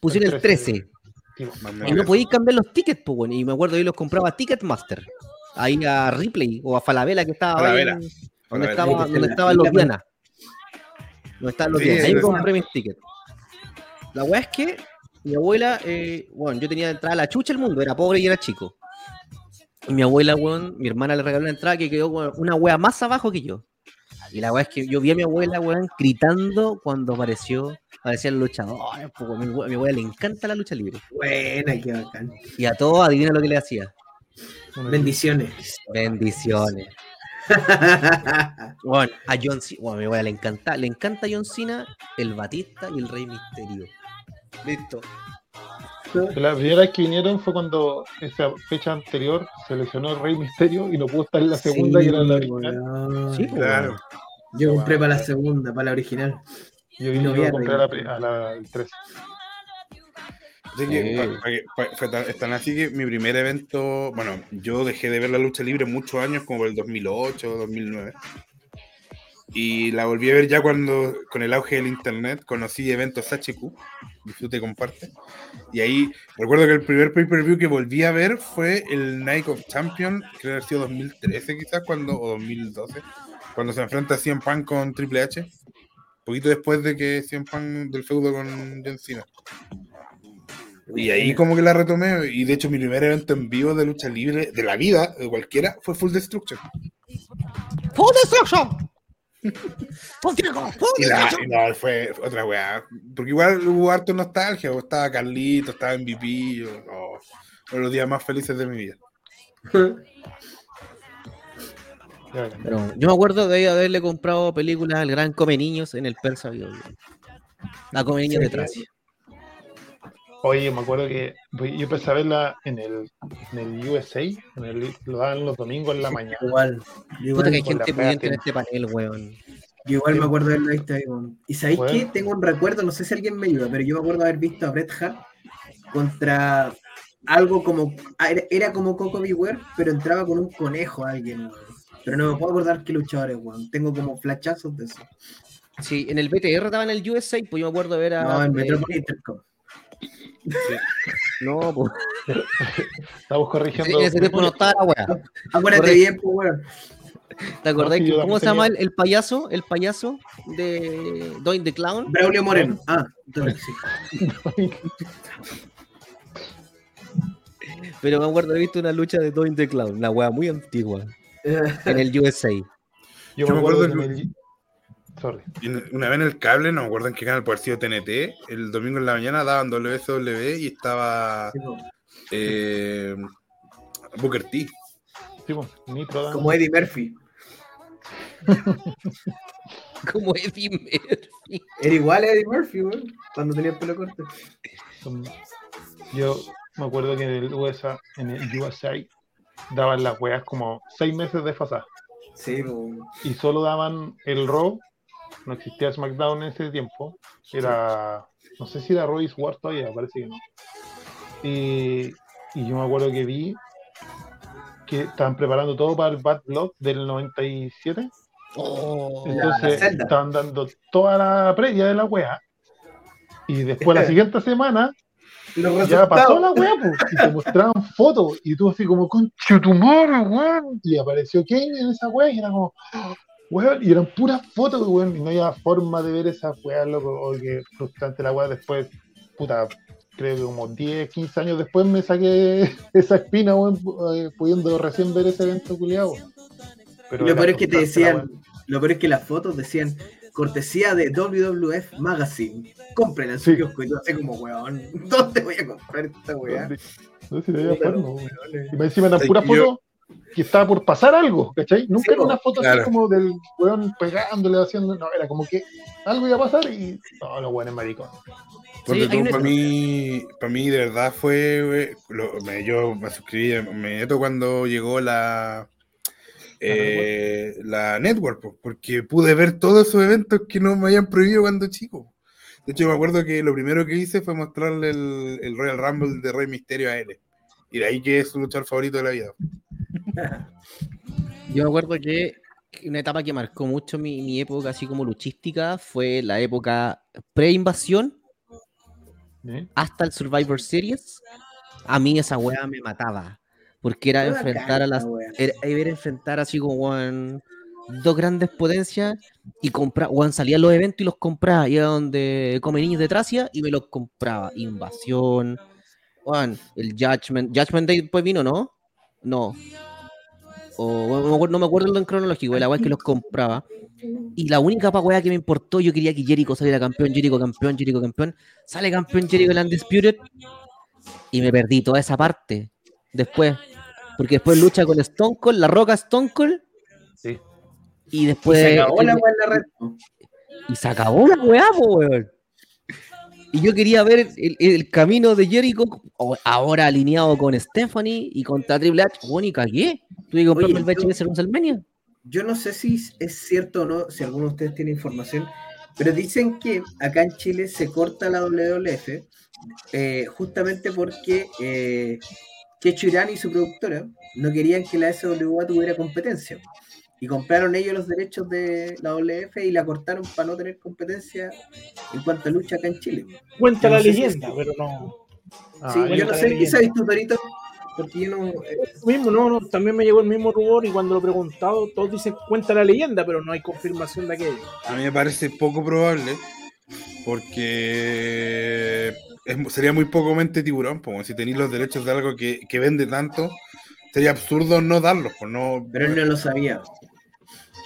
pusieron el El 13. 13. Sí, Más Y no podíais cambiar los tickets, pues, bueno. Y me acuerdo, yo los compraba a Ticketmaster. Ahí a Ripley o a Falabella que estaba ahí Falabella. en- donde Falabella. estaba, donde la estaban fila, los Diana. Donde Sí, Diana. Ahí compré mis tickets. La weá es que mi abuela, eh, bueno, yo tenía entrada a la chucha el mundo, era pobre y era chico. Y mi abuela, weón, mi hermana le regaló una entrada que quedó con una wea más abajo que yo. Y la weá es que yo vi a mi abuela, weón, gritando cuando apareció, aparecían los luchadores. pues, weón, mi, mi abuela le encanta la lucha libre. Buena, qué bacán. Y a todos adivina lo que le hacía. Bendiciones. Bendiciones. [laughs] Bueno, a John Cena, bueno, a mi abuela le encanta, le encanta John Cena, el Batista y el Rey Misterio. Listo. La primera vez que vinieron fue cuando esa fecha anterior se lesionó el Rey Misterio y no pudo estar en la segunda Sí, y era la original. Sí, pues, Claro. Yo compré para la segunda, para la original. Yo no vine había a comprar a la, Rey pri- a la el 13. Así que, Sí. pa- pa que- pa- fue tan, es tan así que mi primer evento, bueno, yo dejé de ver la lucha libre muchos años, como el 2008, 2009. Y la volví a ver ya cuando, con el auge del internet, conocí eventos HQ, disfrute y comparte. Y ahí recuerdo que el primer pay-per-view que volví a ver fue el Night of Champions, creo que haber sido 2013 quizás, cuando, o 2012, cuando se enfrenta CM Punk con Triple H. Poquito después de que CM Punk del feudo con John Cena. Y ahí como que la retomé, y de hecho mi primer evento en vivo de lucha libre, de la vida, de cualquiera, fue Full Destruction. ¡Full Destruction! Fue otra weá. Porque igual hubo harto nostalgia, estaba Carlito, estaba MVP, o, o- fueron los días más felices de mi vida. Pero yo me acuerdo de haberle comprado películas al gran Come Niños en el Persa Video. La Come Niños de Tracia. Oye, me acuerdo que yo empecé a verla en el, en el USA, en el, lo daban los domingos en la mañana. Igual. yo Puta igual, que hay gente pudiente en este panel, weón. yo igual me acuerdo de haberlo visto ahí. weón. Y sabéis Bueno. qué? Tengo un recuerdo, no sé si alguien me ayuda, pero yo me acuerdo haber visto a Bret Hart contra algo como. ah, Era, era como Coco Beware, pero entraba con un conejo a alguien, weón. Pero no me puedo acordar qué luchadores, weón. Tengo como flashazos de eso. Sí, en el BTR estaba en el USA, pues yo me acuerdo de ver a. No, en eh, Metropolitan. no, pues. Estamos corrigiendo. En ese tiempo no estaba la weá. Acuérdate bien, pues, weón. ¿Te acordás sí, que- cómo se llama el, el payaso? El payaso de Doin the Clown. Braulio Moreno. Ah, entonces sí. [laughs] Pero me acuerdo de visto una lucha de Doin the Clown, una weá muy antigua, en el USA. Yo, Yo me acuerdo que en el- Sorry. Una vez en el cable, no me acuerdo en qué canal, por sido TNT, el domingo en la mañana daban WSW y estaba eh, Booker T. Sí. Como Eddie Murphy. [laughs] Como Eddie Murphy. Era igual a Eddie Murphy, weón. Cuando tenía el pelo corto. Yo me acuerdo que en el USA, en el USA daban las weas como seis meses de fasada. Sí. Y solo daban el Raw. No existía SmackDown en ese tiempo. Era. No sé si era Raw y War todavía, parece que no. Y, y yo me acuerdo que vi que estaban preparando todo para el Bad Blood del 97. Oh, La- Entonces Zelda. estaban dando toda la previa de la wea. Y después la [laughs] siguiente semana Los ya pasó la wea, po, y te mostraban fotos, y tú así como, concha tu madre, weón. Y apareció Kane en esa wea, y era como, weón, y eran puras fotos, weón, y no había forma de ver esa wea, loco, o que frustrante la wea después, puta, creo que como 10, 15 años después me saqué [laughs] esa espina, weón, eh, pudiendo recién ver ese evento culiado. Pero Lo peor es que te decían, lo peor es que las fotos decían cortesía de WWF Magazine. Cómprenla en su Sí. kiosco y tú así como, weón, [laughs] ¿dónde voy a comprar esta weá? No sé si no había forma, weón. Y me encima eran puras yo- fotos que estaba por pasar algo, ¿cachai? Nunca Sí, era una foto Claro. así como del weón pegándole, haciendo. No, era como que algo iba a pasar y. No, los weones maricón. Porque Sí, una- para mí, para mí de verdad fue, eh, lo- me- yo me suscribí inmediato cuando llegó la eh, la network, po, porque pude ver todos esos eventos que no me habían prohibido cuando chico. De hecho, me acuerdo que lo primero que hice fue mostrarle el, el Royal Rumble de Rey Misterio a él. Y de ahí que es su luchador favorito de la vida. [laughs] Yo me acuerdo que una etapa que marcó mucho mi, mi época así como luchística fue la época pre-invasión ¿eh? hasta el Survivor Series. A mí esa weá me mataba. Porque era Toda enfrentar a las. Era, era enfrentar así como weón, dos grandes potencias y comprar. Weón, salía a los eventos y los compraba. Iba donde come niños de Tracia y me los compraba. Invasión. Weón, el Judgment. Judgment Day después vino, ¿no? No. O, no, me acuerdo, no me acuerdo el orden cronológico, la weá que los compraba. Y la única pa' weá que me importó, yo quería que Jericho saliera campeón, Jericho campeón, Jericho campeón. Sale campeón Jericho en Undisputed. Y me perdí toda esa parte. Después. Porque después lucha con Stone Cold, la roca Stone Cold. Sí. Y Y después. se acabó la weá en la red. y se acabó la weá, po, weón. Y yo quería ver el, el camino de Jericho ahora alineado con Stephanie y contra Triple H. Bueno, y cagué. Tuve que comprarme el VHS en WrestleMania. Yo no sé si es cierto o no, si alguno de ustedes tiene información, pero dicen que acá en Chile se corta la WWF eh, justamente porque eh, y su productora no querían que la SWA tuviera competencia. Y compraron ellos los derechos de la WWF y la cortaron para no tener competencia en cuanto a lucha acá en Chile. Cuenta la si leyenda, pero no. Ah, sí, yo no sé, ¿qué sabes tú, Torito? Porque yo no... eh, Mismo, no, no, también me llegó el mismo rumor y cuando lo he preguntado, todos dicen cuenta la leyenda, pero no hay confirmación de aquello. A mí me parece poco probable, porque es- sería muy poco mente tiburón, como si tenéis los derechos de algo que, que vende tanto, sería absurdo no darlos, pues no, pero él no lo sabía.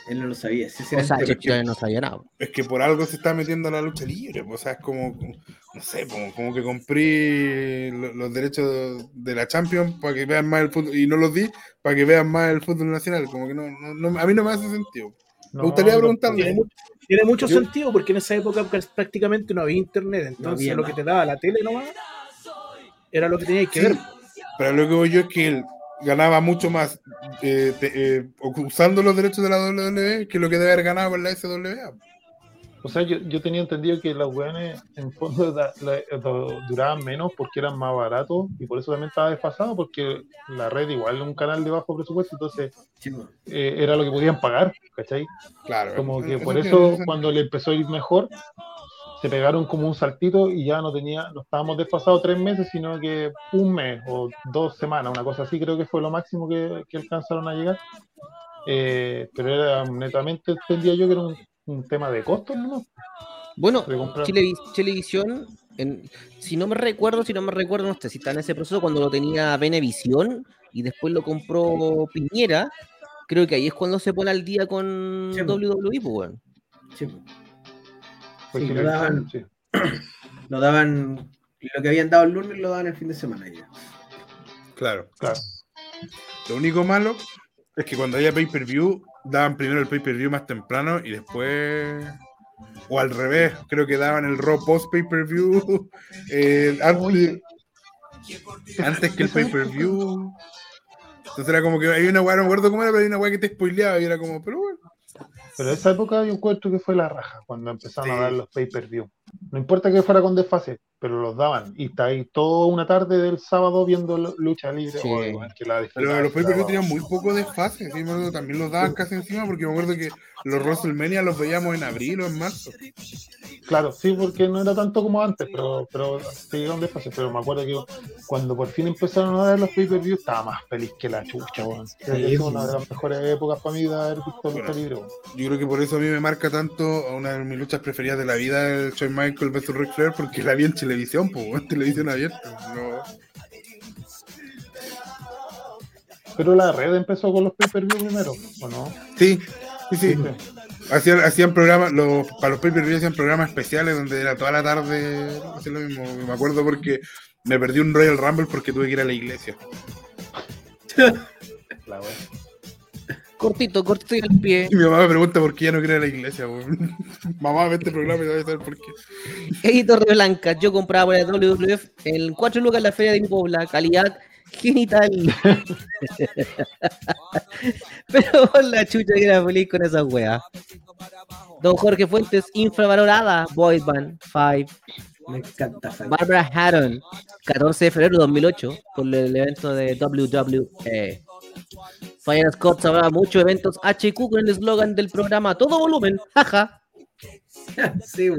Él no lo sabía. Sí, sí, O sea, yo no sabía nada. es que por algo se está metiendo a la lucha libre, pues, o sea, es como, no sé, como, como que compré lo- los derechos de la Champions para que vean más el fútbol, y no los di para que vean más el fútbol nacional, como que no, no- no- a mí no me hace sentido. No, gustaría no, preguntarle. Tiene, tiene mucho Yo- sentido porque en esa época pr- prácticamente no había internet, entonces había lo que te daba la tele nomás. Era lo que teníais que Sí, ver. Pero lo que voy yo es que él ganaba mucho más eh, te- eh, usando los derechos de la WWE que lo que debe haber ganado con la SWA. O sea, yo, yo tenía entendido que los weones en fondo da- la- do- duraban menos porque eran más baratos y por eso también estaba desfasado porque la red igual es un canal de bajo presupuesto, entonces Sí, eh, era lo que podían pagar, ¿cachai? Claro. Como que Eso por eso cuando le empezó a ir mejor, se pegaron como un saltito y ya no tenía, no estábamos desfasados tres meses, sino que un mes o dos semanas, una cosa así, creo que fue lo máximo que, que alcanzaron a llegar. Eh, pero era netamente, entendía yo que era un, un tema de costos, ¿no? Bueno, en- si no me recuerdo, si no me recuerdo, no sé si está en ese proceso cuando lo tenía Venevisión y después lo compró Piñera, creo que ahí es cuando se pone al día con Sí. WWE, pues, weón. Sí, lo daban, sí. [clears throat] lo daban, lo que habían dado el lunes lo daban el fin de semana ya. Claro. Claro. Lo único malo es que cuando había pay-per-view, daban primero el pay-per-view más temprano y después. O al revés, creo que daban el Raw post pay-per-view [laughs] eh, antes, antes que el pay-per-view. Entonces era como que hay una weá, no me acuerdo cómo era, pero hay una weá que te spoileaba y era como, pero bueno. Pero esa época yo encuentro que fue la raja, cuando empezaron Sí. a dar los pay-per-view. No importa que fuera con desfase, pero los daban. Y está ahí toda una tarde del sábado viendo lucha libre. Sí. Oye, que la Pero los pay-per-view sábado. tenían muy poco desfase, ¿sí? También los daban casi encima porque me acuerdo que los WrestleMania los veíamos en abril o en marzo. Claro, sí, porque no era tanto como antes, pero, pero seguía un desfase. Pero me acuerdo que cuando por fin empezaron a dar los pay-per-view, estaba más feliz que la chucha, Sí, es una de las mejores épocas para mí de haber visto lucha Bueno. libre, weón. Yo creo que por eso a mí me marca tanto una de mis luchas preferidas de la vida el Shawn Michael vs Ric Flair porque la vi en televisión, pues, en televisión abierta. No. Pero la red empezó con los pay-per-view primero, ¿o no? Sí, sí, sí. Hacían, hacían programas, los, para los pay-per-view hacían programas especiales donde era toda la tarde, hacían lo mismo. Me acuerdo porque me perdí un Royal Rumble porque tuve que ir a la iglesia. La wea. Cortito, cortito y al pie. Y mi mamá me pregunta por qué ya no a la iglesia. weón. [laughs] mamá, ve este programa y te voy a saber por qué. Editor de Blanca, yo compraba por el WWF en 4 lucas en la feria de mi pobla, calidad genital. [laughs] Pero la chucha que era feliz con esa wea. Don Jorge Fuentes, infravalorada, Boys Band 5. Me encanta. Barbara Hatton, 14 de febrero de 2008, por el evento de WWE. Fire Scott sabrá muchos eventos HQ con el eslogan del programa Todo volumen, jaja. [laughs] sí.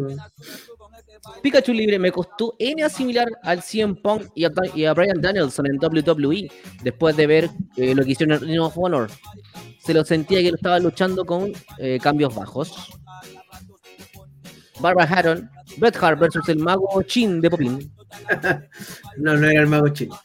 Pikachu Libre me costó N asimilar al CM Punk y a, y a Brian Danielson en WWE después de ver eh, lo que hicieron en Ring of Honor. Se lo sentía que lo estaba luchando con eh, cambios bajos. Barbara Hatton, Bret Hart versus el mago Chin de Popin. [laughs] No, no era el mago chino.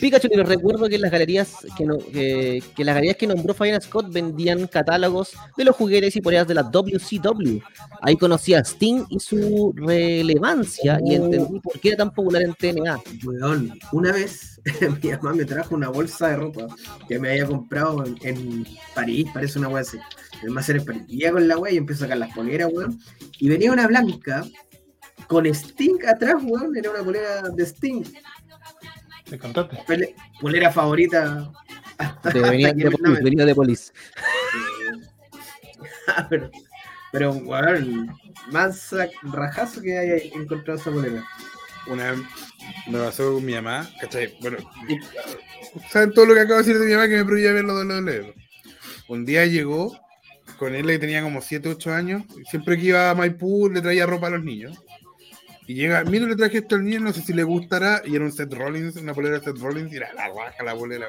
Pikachu Libre, recuerdo que las galerías que, las galerías que nombró Fabián Scott vendían catálogos de los juguetes y poleras de la WCW. Ahí conocí a Sting y su relevancia y entendí por qué era tan popular en TNA. Weón, una vez [laughs] mi mamá me trajo una bolsa de ropa que me había comprado en, París, parece una wea así. El más en París. Y con la wea y empiezo a sacar las poleras, weón. Y venía una blanca con Sting atrás, weón. Era una polera de Sting. ¿Me contaste? Pele- polera favorita. [laughs] hasta- De, venía, hasta de, me- Police, venía de Police. [laughs] Ah, pero, pero, weón, más rajazo que haya encontrado esa polera. Una vez me pasó con mi mamá, ¿cachai? Bueno, ¿saben todo lo que acabo de decir de mi mamá que me prohibía ver los WWE? Un día llegó con él que tenía como 7, 8 años, y siempre que iba a Maipú le traía ropa a los niños. Y llega, mira, le traje esto al niño, no sé si le gustará, y era un Seth Rollins, una polera de Seth Rollins, y era la raja la polera.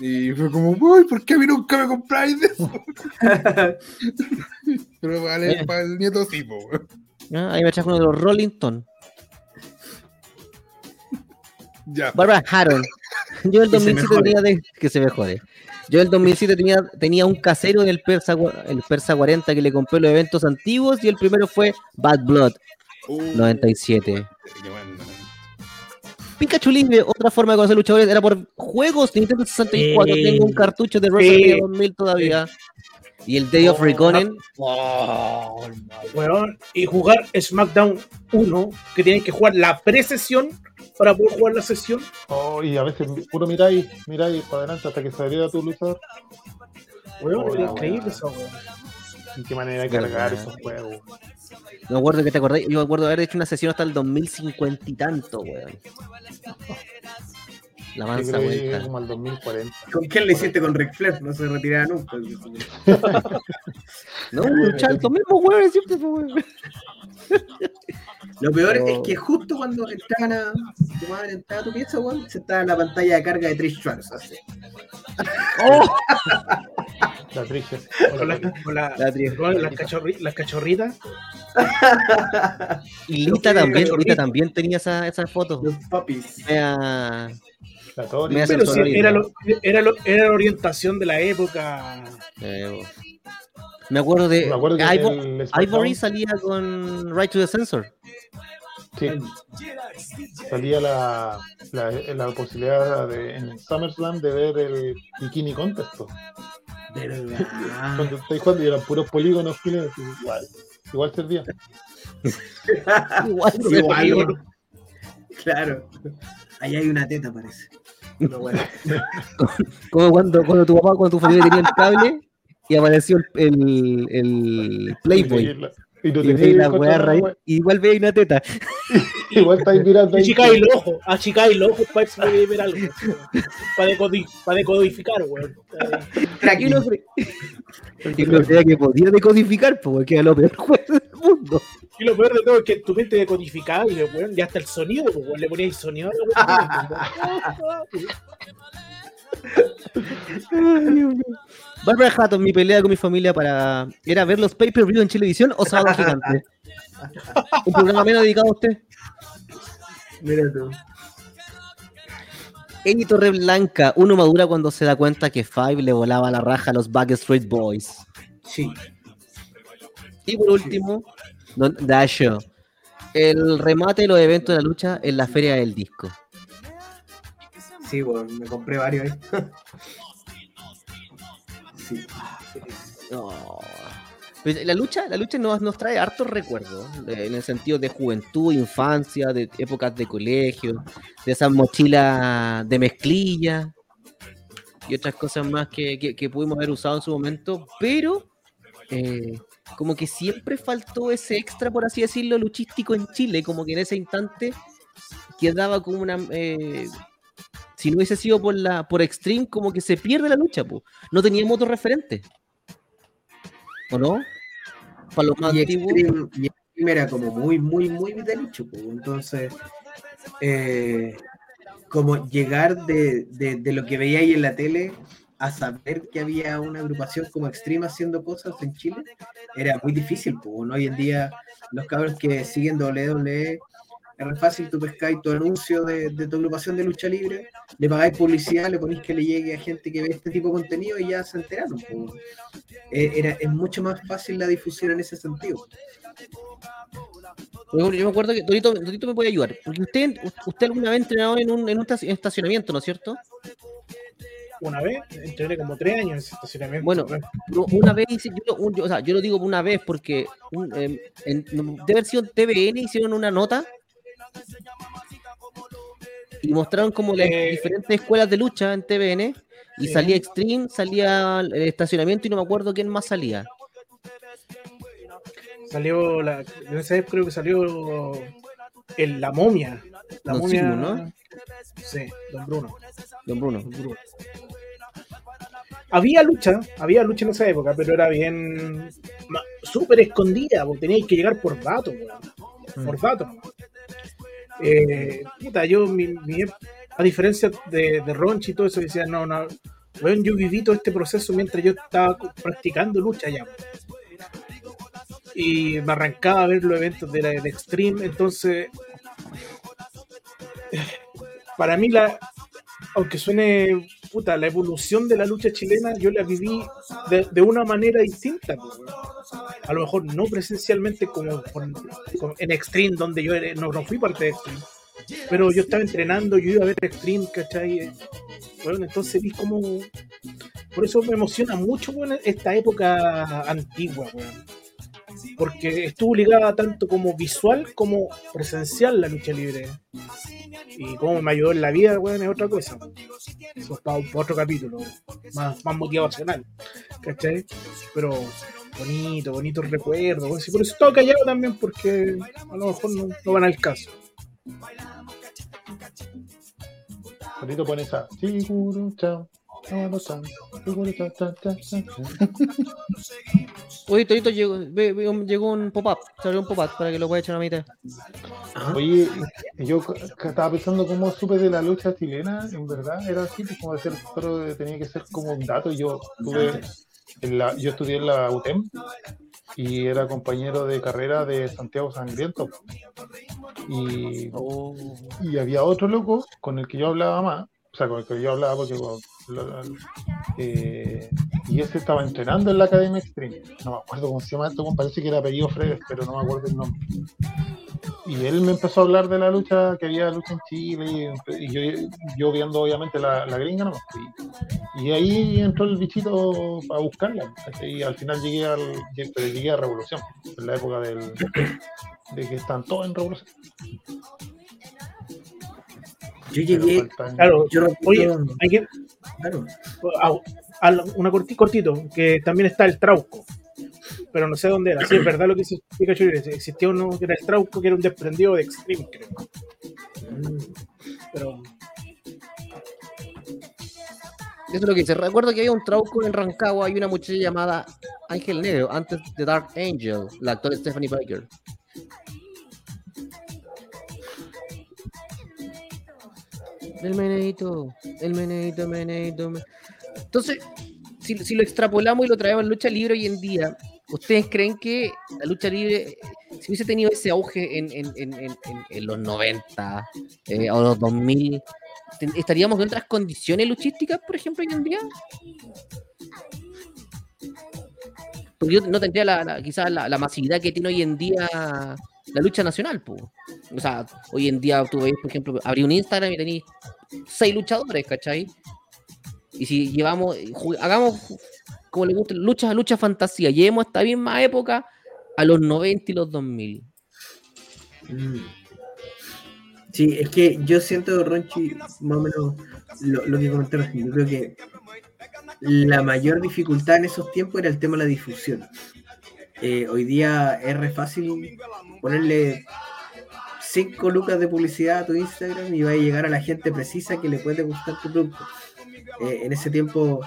Y fue como, uy, ¿por qué a mí nunca me compráis de eso? [laughs] Pero vale, Eh. para el nieto sí, po. Ah, Ahí me trajo uno de los Rollington. Ya. Barbara Harron. Yo el Que se 2007 mejore. tenía de... que se mejore. Yo el 2007 tenía, tenía un casero en el Persa, el Persa 40 que le compré los eventos antiguos y el primero fue Bad Blood Uh, 97. qué bueno. Pikachu Libre, otra forma de conocer luchadores era por juegos de Nintendo 64. Sí. Tengo un cartucho de WrestleMania Sí. 2000 todavía. Y el Day of Oh, Reconin. Weón, y jugar SmackDown 1, que tienen que jugar la pre-sesión para poder jugar la sesión. Oh, y a veces puro miráis, miráis para adelante hasta que saliera tu luchador. Weón, Oh, increíble eso, weón. ¿En qué manera hay que Verdad. cargar esos juegos? Me acuerdo que te acordás. Yo me acuerdo de haber hecho una sesión hasta el 2050 y tanto, weón. La Yo mansa creo que llegué vuelta. como al 2040. ¿Con quién le hiciste con Ric Flair? No se retiraba nunca. [laughs] No, luchar los mismos siempre, weón. Lo peor Pero- es que justo cuando entraban a tu madre entraba a tu pieza, weón, se estaba en la pantalla de carga de Trish Stratus. así. [laughs] La triste. Con, la- con la- La las, cachorri- las cachorritas. Y Lita también. Lita también tenía esa, esa foto. Los puppies. Mea- Pero era, lo- era, lo- era la orientación de la época. eh, me acuerdo de Me acuerdo que Ivo- el SmackDown Ivory salía con Right to the Censor. sí, salía la, la, la posibilidad de, en SummerSlam de ver el Bikini Contest. [laughs] Cuando estáis jugando y eran puros polígonos chilenos, [laughs] igual, igual servía. Igual, Igual, claro. Ahí hay una teta, parece. Pero bueno. [laughs] Como cuando, cuando tu papá, cuando tu familia tenía el cable y apareció el, el, el Playboy. Y no Y veis tenéis la weá raíz, igual veis una teta. [laughs] Igual estáis mirando ahí. Achicáis los ojos, achicáis los ojos para ver algo. Para, decodi- para decodificar, weón. Y Tracking. no, creía que podía decodificar, porque era lo peor [laughs] juego del mundo. Y lo peor de todo es que tu mente decodificaba y weón, ya hasta el sonido, pues, weón, le poníais sonido a la weón. [laughs] Barbara Hatton, mi pelea con mi familia para era ver los pay-per-view en Chilevisión o Sábado Gigante. [laughs] Un programa menos dedicado a usted. Mira tú. Amy Torre Blanca, uno madura cuando se da cuenta que Five le volaba la raja a los Backstreet Boys. Sí. Y por último, Don Dasho. El remate de los eventos de la lucha en la feria del disco. Sí, weón, me compré varios ahí. [laughs] Sí. No. Pues la lucha, la lucha nos, nos trae hartos recuerdos, de- en el sentido de juventud, infancia, de épocas de colegio, de esas mochilas de mezclilla y otras cosas más que, que- que pudimos haber usado en su momento, pero eh, como que siempre faltó ese extra, por así decirlo, luchístico en Chile, como que en ese instante quedaba como una... eh, si no hubiese sido por la por Extreme, como que se pierde la lucha, po. no teníamos otro referente. ¿O no? Para los más Y. Extreme, y Extreme era como muy, muy, muy pues, Entonces, eh, como llegar de, de, de lo que veía ahí en la tele a saber que había una agrupación como Extreme haciendo cosas en Chile, era muy difícil. Pues, ¿no? Hoy en día, los cabros que siguen WWE, es re fácil, tú pescáis tu anuncio de, de tu agrupación de lucha libre, le pagáis publicidad, le ponéis que le llegue a gente que ve este tipo de contenido y ya se enteraron. pues. Eh, era, es mucho más fácil la difusión en ese sentido. Yo, me acuerdo que Dorito, Dorito me puede ayudar. Porque usted, usted alguna vez entrenado en un, en un estaci- estacionamiento, ¿no es cierto? Una vez, entrené como tres años en ese estacionamiento. Bueno, Una vez, hice- yo, lo- un- yo- o sea, yo lo digo una vez porque un, em, en, debe haber sido en TVN, hicieron una nota y mostraron como las Eh. diferentes escuelas de lucha en TVN y salía Extreme, salía el estacionamiento y no me acuerdo quién más salía. Salió la. En esa época creo que salió el, la momia. La Don momia. Sigmund, ¿no? Sí, Don Bruno. Don Bruno. Don Bruno. Había lucha, había lucha en esa época, pero era bien. súper escondida, porque teníais que llegar por weón. Por datos. Eh, puta, yo, mi, mi- a diferencia de, Ronchi y todo eso, decía, no, no. Yo viví todo este proceso mientras yo estaba practicando lucha ya. Y me arrancaba a ver los eventos de la de Extreme, entonces para mí la aunque suene puta la evolución de la lucha chilena yo la viví de, una manera distinta pues, a lo mejor no presencialmente como, en Extreme donde yo no, no fui parte de Extreme pero yo estaba entrenando yo iba a ver Extreme ¿cachai? Bueno, entonces vi como Por eso me emociona mucho, esta época antigua, weón. Porque estuvo ligada tanto como visual como presencial la lucha libre. Y cómo me ayudó en la vida, weón, es otra cosa. Eso es para otro capítulo, más, más motivacional. ¿Cachai? Pero bonito, bonito recuerdo. weón. Por eso estaba callado también, porque a lo mejor no, no van al caso. Ahorita pone esa. Siguro, chao. Oye, Torito, llegó, llegó un pop-up. Salió un pop-up para que lo pueda echar a la mitad. Oye, yo estaba pensando cómo supe de la lucha chilena, en verdad, era así, pues como decir, pero tenía que ser como un dato. Yo tuve en la, yo estudié en la UTEM y era compañero de carrera de Santiago Sangriento. Y, y había otro loco con el que yo hablaba más, o sea, con el que yo hablaba porque bueno, lo- lo- eh, y ese estaba entrenando en la Academia Extreme. No me acuerdo cómo se llama esto, parece que era apellido Fredes, pero no me acuerdo el nombre. Y él me empezó a hablar de la lucha, que había lucha en Chile, y, y yo, yo viendo obviamente la, la gringa, no y, y ahí entró el bichito a buscarla. Y al final llegué al llegué- a Revolución, en la época del, de que están todos en Revolución. Yo llegué, Claro, yo oye, hay que, claro, a- a- una corti- cortito, que también está el Trauco. Pero no sé dónde era. Sí, es verdad lo que dice Pikachu. Existía uno que era el Trauco, que era un desprendido de Extreme, creo. Pero Eso es lo que dice. Recuerdo que había un trauco en Rancagua y una muchacha llamada Ángel Negro, antes de Dark Angel, la actora Stephanie Baker. El meneito, el meneito, meneito. me- Entonces, si, si lo extrapolamos y lo traemos a lucha libre hoy en día, ¿ustedes creen que la lucha libre, si hubiese tenido ese auge en, en- en- los 90 eh, o los 2000, ten- ¿estaríamos en otras condiciones luchísticas, por ejemplo, hoy en día? Porque yo no tendría la, quizás la masividad que tiene hoy en día la lucha nacional, pues. O sea, hoy en día tú ves, por ejemplo, abrí un Instagram y tenéis seis luchadores, ¿cachai? Y si llevamos, hagamos como le gusta, lucha, lucha fantasía, llevemos esta misma época a los 90 y los 2000. Mm. Sí, es que yo siento, Ronchi, más o menos lo, lo que comentaron. Yo creo que la mayor dificultad en esos tiempos era el tema de la difusión. Eh, hoy día es re fácil ponerle 5 lucas de publicidad a tu Instagram y va a llegar a la gente precisa que le puede gustar tu producto. Eh, en ese tiempo,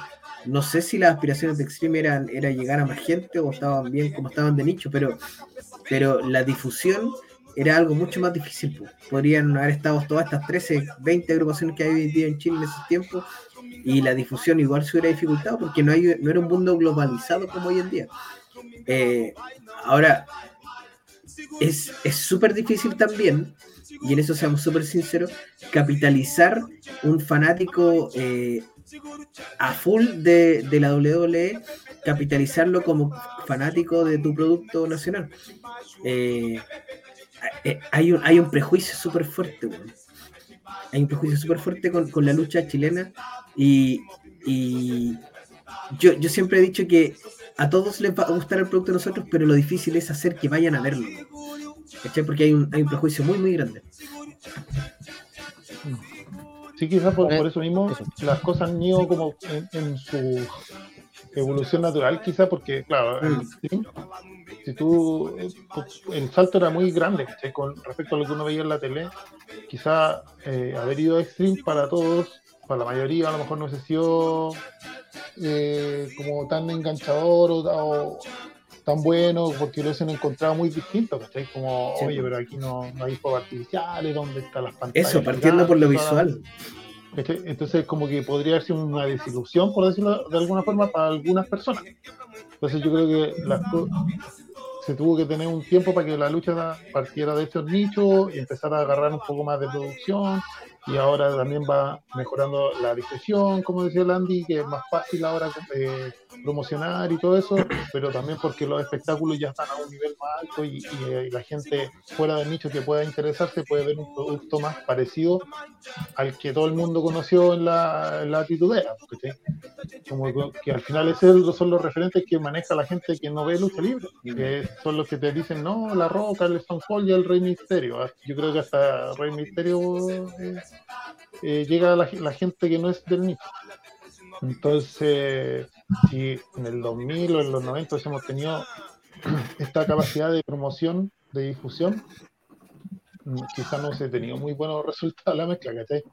no sé si las aspiraciones de Extreme eran era llegar a más gente o estaban bien como estaban de nicho, pero, pero la difusión era algo mucho más difícil. po. Podrían haber estado todas estas 13, 20 agrupaciones que hay hoy día en Chile en esos tiempos y la difusión igual se hubiera dificultado porque no era un mundo globalizado como hoy en día. Eh, ahora, es es súper difícil también, y en eso seamos súper sinceros, capitalizar un fanático eh, a full de, de la WWE, capitalizarlo como fanático de tu producto nacional. Eh, hay, un, hay un prejuicio súper fuerte. Hay un prejuicio súper fuerte con, con la lucha chilena y, y yo, yo siempre he dicho que a todos les va a gustar el producto de nosotros, pero lo difícil es hacer que vayan a verlo. ¿Cachai? Porque hay un, hay un prejuicio muy, muy grande. Sí, quizás por, por eso mismo eso. las cosas han ido como en, en su evolución natural, quizás porque, claro, Mm. el stream, si tú, eh, el salto era muy grande, ¿cachai? Con respecto a lo que uno veía en la tele, quizás eh, haber ido a Extreme para todos, para la mayoría a lo mejor no se sido eh, como tan enganchador o, o tan bueno, porque lo han encontrado muy distinto, ¿cachai? Como, Sí. oye, pero aquí no, no hay fuegos artificiales, ¿dónde están las pantallas? Eso, partiendo por lo visual. ¿Cachai? Entonces, como que podría ser una desilusión, por decirlo de alguna forma, para algunas personas. Entonces, yo creo que las se tuvo que tener un tiempo para que la lucha partiera de estos nichos y empezar a agarrar un poco más de producción y ahora también va mejorando la difusión, como decía Landy, que es más fácil ahora eh, promocionar y todo eso, pero también porque los espectáculos ya están a un nivel más alto y, eh, la gente fuera del nicho que pueda interesarse puede ver un producto más parecido al que todo el mundo conoció en la, en la atitudera, ¿cachai? como que al final esos son los referentes que maneja la gente que no ve lucha libre, que son los que te dicen, no, La Roca, el Stone Cold y el Rey Misterio. Yo creo que hasta Rey Misterio eh, eh, llega a la, gente que no es del nicho. Entonces, si en el 2000 o en los 90 hemos tenido esta capacidad de promoción, de difusión, quizás no se ha tenido muy buenos resultados la mezcla, ¿cachai?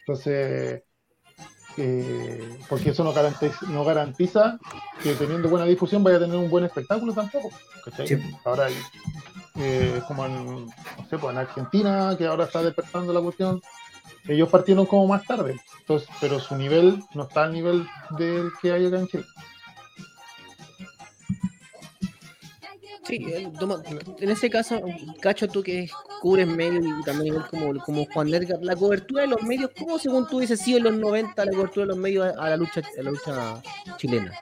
Entonces, eh, porque eso no garantiza, no garantiza, que teniendo buena difusión vaya a tener un buen espectáculo tampoco. ¿cachai? Sí. Ahora, eh, como en, no sé, pues en Argentina, que ahora está despertando la cuestión, ellos partieron como más tarde, entonces, pero su nivel no está al nivel del que hay acá en Chile. Sí, en ese caso, cacho tú que cubres medios y también como, como Juan Edgar, la cobertura de los medios, ¿cómo según tú dices sido en los 90 la cobertura de los medios a la lucha, a la lucha chilena?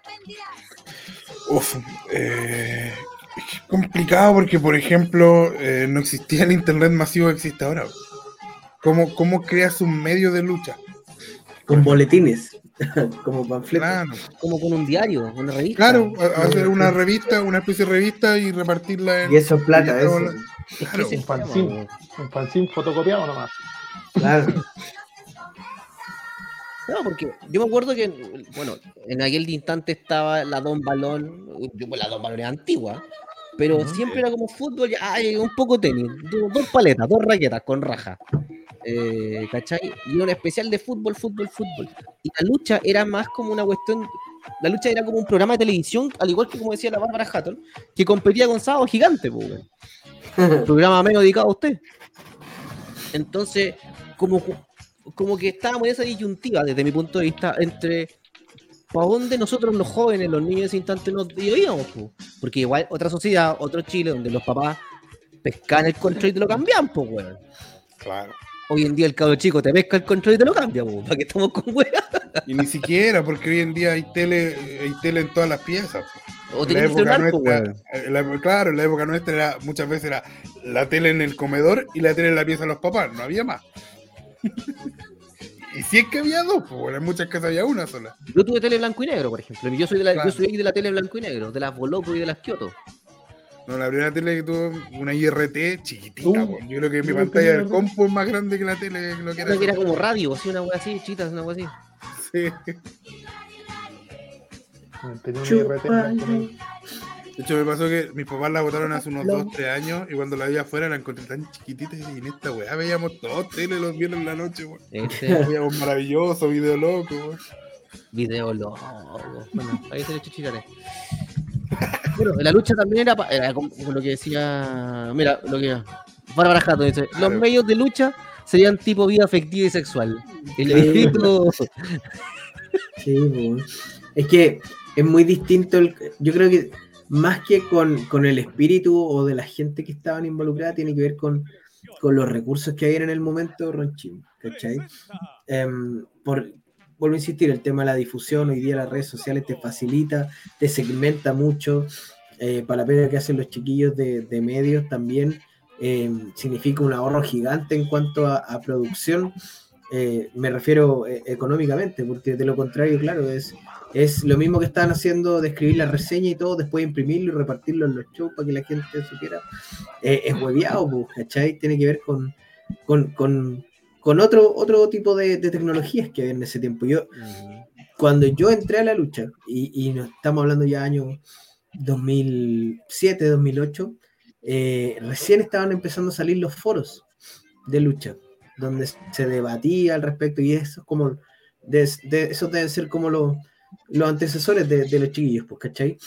Uf, eh, es complicado porque, por ejemplo, eh, no existía el internet masivo que existe ahora. ¿Cómo, ¿Cómo creas un medio de lucha? Con boletines. [laughs] como panfletos. Claro. Como con un diario, una revista. Claro, hacer una revista, una especie de revista y repartirla en. Y eso es plata, eso. Claro. Es que ese Un fanzine, un fanzine fotocopiado nomás. Claro. [laughs] No, porque yo me acuerdo que, bueno, en aquel instante estaba la Don Balón, yo, pues, la Don Balón es antigua, pero siempre era como fútbol, ay, un poco tenis, do- dos paletas, dos raquetas con raja. Eh, ¿Cachai? Y un especial de fútbol, fútbol, fútbol. Y la lucha era más como una cuestión. La lucha era como un programa de televisión, al igual que como decía la Bárbara Hatton, que competía con Sábado Gigante, pues, [laughs] programa menos dedicado a usted. Entonces, como, como que estábamos en esa disyuntiva, desde mi punto de vista, entre para dónde nosotros los jóvenes, los niños de ese instante nos íbamos, po? porque igual otra sociedad, otro Chile, donde los papás pescan el control y te lo cambian, pues, weón. Claro. Hoy en día el cabro chico te pesca el control y te lo cambia, po, para que estamos con weón. Y ni siquiera, porque hoy en día hay tele, hay tele en todas las piezas. O En la época celular, po, nuestra, en la- claro, en la época nuestra era, muchas veces era la tele en el comedor y la tele en la pieza de los papás, no había más. [laughs] y si es que había dos, pues bueno, en muchas casas había una sola. Yo tuve tele blanco y negro, por ejemplo. Yo soy de la, Claro. yo soy de la tele blanco y negro, de las Boloco y de las Kioto. No, la primera tele que tuve, una IRT chiquitita, Uh, po. yo creo que mi pantalla del compu es más grande que la tele, que lo que era. Una que era como radio, así, una wea así, chitas, una wea así. Sí. Tenía un IRT De hecho, me pasó que mis papás la botaron hace unos 2, 3 años y cuando la vi afuera la encontré tan chiquitita y dije, en esta weá veíamos todos tele los viernes en la noche, weón. Este Veíamos maravilloso, video loco, weón. video loco. Bueno, ahí se le chuchitare. Bueno, la lucha también era, pa- era como lo que decía. Mira, lo que. Bárbara Jato dice: Los medios de lucha serían tipo vida afectiva y sexual. El espíritu. Sí, po. es que es muy distinto. el- yo creo que más que con, con el espíritu o de la gente que estaban involucrada, tiene que ver con, con los recursos que había en el momento, Ronchín. ¿Cachai? Em, por, vuelvo a insistir, el tema de la difusión, hoy día las redes sociales te facilita, te segmenta mucho. eh, para la pena que hacen los chiquillos de, de medios también em, significa un ahorro gigante en cuanto a, a producción. Eh, me refiero eh, económicamente, porque de lo contrario, claro, es, es lo mismo que estaban haciendo de escribir la reseña y todo, después imprimirlo y repartirlo en los shows para que la gente supiera. Eh, es hueviado, pues, ¿cachai? Tiene que ver con, con, con, con otro, otro tipo de, de tecnologías que había en ese tiempo. Yo, cuando yo entré a la lucha, y, y nos estamos hablando ya años 2007, 2008, eh, recién estaban empezando a salir los foros de lucha, donde se debatía al respecto, y eso es como, de, de- deben ser como los, los antecesores de, de los chiquillos, pues, ¿cachai?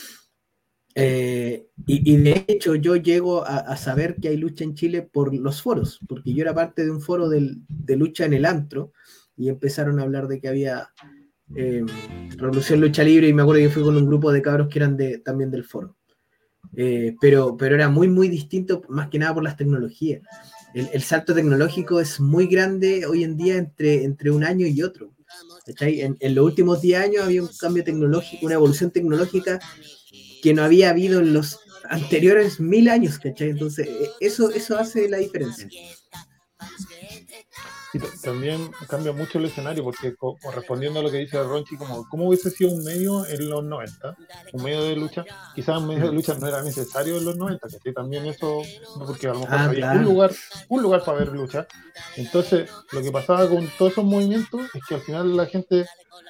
Eh, y, y de hecho yo llego a, a saber que hay lucha en Chile por los foros, porque yo era parte de un foro del- de lucha en el antro, y empezaron a hablar de que había eh, Revolución Lucha Libre y me acuerdo que fui con un grupo de cabros que eran de, también del foro. Eh, pero, pero era muy, muy distinto, más que nada por las tecnologías. El, salto tecnológico es muy grande hoy en día entre, entre un año y otro. En, en los últimos 10 años había un cambio tecnológico, una evolución tecnológica que no había habido en los anteriores mil años, ¿cachai? Entonces, eh, eso, eso hace la diferencia. Y también cambia mucho el escenario, porque co- respondiendo a lo que dice Ronchi, como cómo hubiese sido un medio en los 90, un medio de lucha, quizás un medio de lucha no era necesario en los 90, que también eso, porque a lo mejor Ah, había claro. un lugar, un lugar para ver lucha. Entonces, lo que pasaba con todos esos movimientos es que al final la gente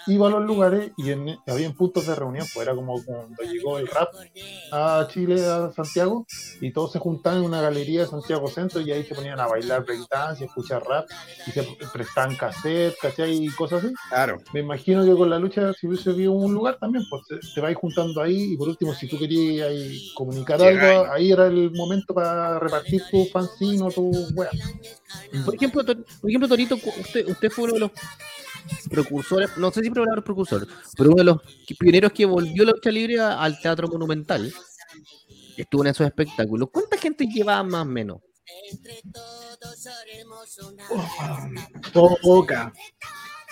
iba a los lugares y en, había puntos de reunión, pues era como cuando llegó el rap a Chile, a Santiago, y todos se juntaban en una galería de Santiago Centro y ahí se ponían a bailar breakdance y a escuchar rap y se prestaban cassette, ¿cachai? Y cosas así. Claro. Me imagino que con la lucha, si hubiese habido un lugar también, pues te, te vais juntando ahí y por último, si tú querías ahí comunicar algo, ahí era el momento para repartir tu fanzine o tu wea. Por ejemplo, por ejemplo Torito, usted, usted fue uno de los precursores, no sé si palabra precursor, pero uno de los pioneros que volvió la lucha libre al teatro monumental. Estuvo en esos espectáculos. ¿Cuánta gente llevaba más o menos? Poca.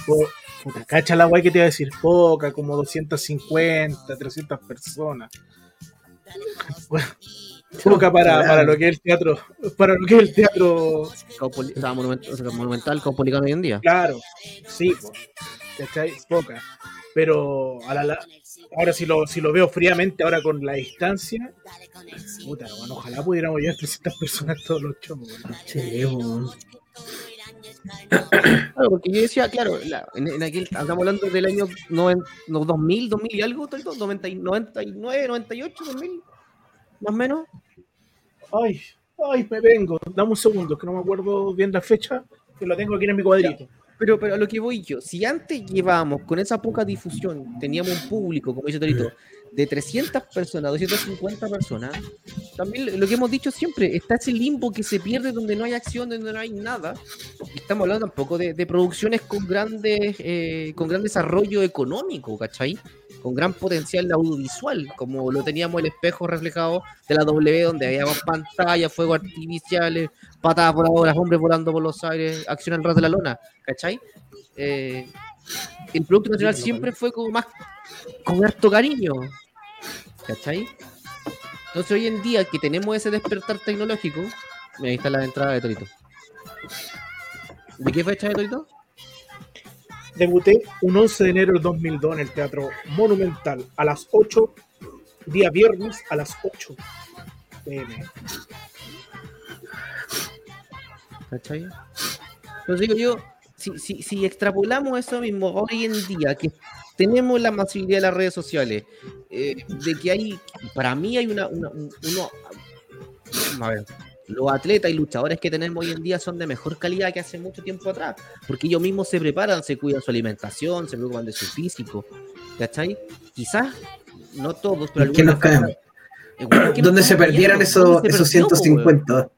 Po- puta, cacha la guay que te iba a decir. Poca, como 250, 300 personas. [laughs] Bueno, poca para, para lo que es el teatro. Para lo que es el teatro. Caupoli- o sea, monumental, o sea, monumental Caupolicano hoy en día. Claro, sí, ¿cachai? Poca. Pero a la, la- ahora si lo, si lo veo fríamente, ahora con la distancia, puta, bueno, ojalá pudiéramos llevar 300 personas todos los. Sí, weón. Claro, porque yo decía, claro, la- en, en aquel, estamos hablando del año noven- no, 2000, 2000 y algo, Torito, 90 y- 99, 98, 2000, más o menos. Ay, ay, me vengo. Dame un segundo, que no me acuerdo bien la fecha, que lo tengo aquí en mi cuadrito. Pero, pero a lo que voy yo, si antes llevábamos con esa poca difusión, teníamos un público, como dice Torito, de 300 personas, 250 personas, también lo que hemos dicho siempre, está ese limbo que se pierde donde no hay acción, donde no hay nada. Estamos hablando tampoco de, de producciones con grandes, eh, con gran desarrollo económico, ¿cachai? Con gran potencial audiovisual, como lo teníamos el espejo reflejado de la W, donde había pantallas, fuegos artificiales, patadas voladoras, hombres volando por los aires, acción al ras de la lona, ¿cachai? Eh, el Producto Nacional siempre fue como más con harto cariño, ¿cachai? Entonces hoy en día que tenemos ese despertar tecnológico, mira, ahí está la entrada de Torito. ¿De qué fecha de Torito? Debuté un 11 de enero del 2002 en el Teatro Monumental a las 8, día viernes a las 8 pm. ¿Cachai? Entonces digo yo, si, si, si extrapolamos eso mismo hoy en día, que tenemos la masividad de las redes sociales, eh, de que hay, para mí hay una, una- un- uno, a ver, los atletas y luchadores que tenemos hoy en día son de mejor calidad que hace mucho tiempo atrás, porque ellos mismos se preparan, se cuidan su alimentación, se preocupan de su físico, ¿cachai? Quizás, no todos, pero ¿En qué nos algunos nos ¿Dónde se perdieron esos, ¿Dónde se esos perdió, po, weón? 150?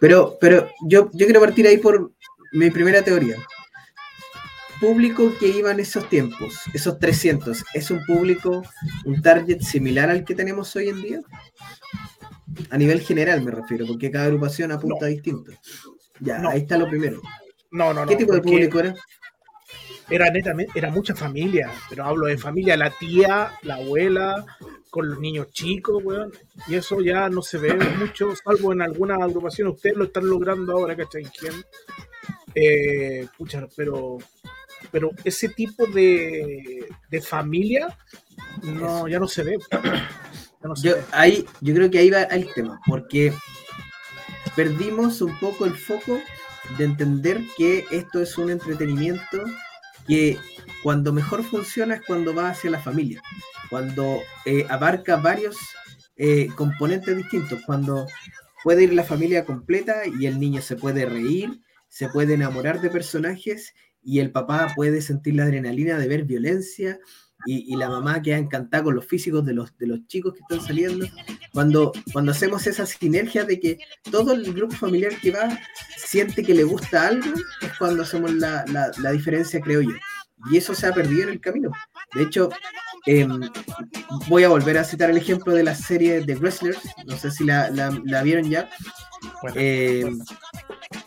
Pero, pero yo, yo quiero partir ahí por mi primera teoría. Público que iba en esos tiempos, esos 300, ¿es un público, un target similar al que tenemos hoy en día? A nivel general me refiero, porque cada agrupación apunta distinto. Ya, No. ahí está lo primero. No, no, no. ¿Qué tipo de público era? Era netamente, era mucha familia, pero hablo de familia, la tía, la abuela, con los niños chicos, weón. Y eso ya no se ve mucho, salvo en alguna agrupación. Ustedes lo están logrando ahora, ¿cachai? ¿Quién? Eh, pucha, pero, pero ese tipo de, de familia no, ya no se ve. No Yo, ahí, yo creo que ahí va el tema, porque perdimos un poco el foco de entender que esto es un entretenimiento que cuando mejor funciona es cuando va hacia la familia, cuando eh, abarca varios eh, componentes distintos, cuando puede ir la familia completa y el niño se puede reír, se puede enamorar de personajes y el papá puede sentir la adrenalina de ver violencia y, y la mamá queda encantada con los físicos de los, de los chicos que están saliendo. Cuando, cuando hacemos esa sinergia de que todo el grupo familiar que va siente que le gusta algo, es cuando hacemos la, la- la diferencia, creo yo. Y eso se ha perdido en el camino. De hecho, em, voy a volver a citar el ejemplo de la serie de Wrestlers, no sé si la, la- la vieron ya. Bueno, Eh,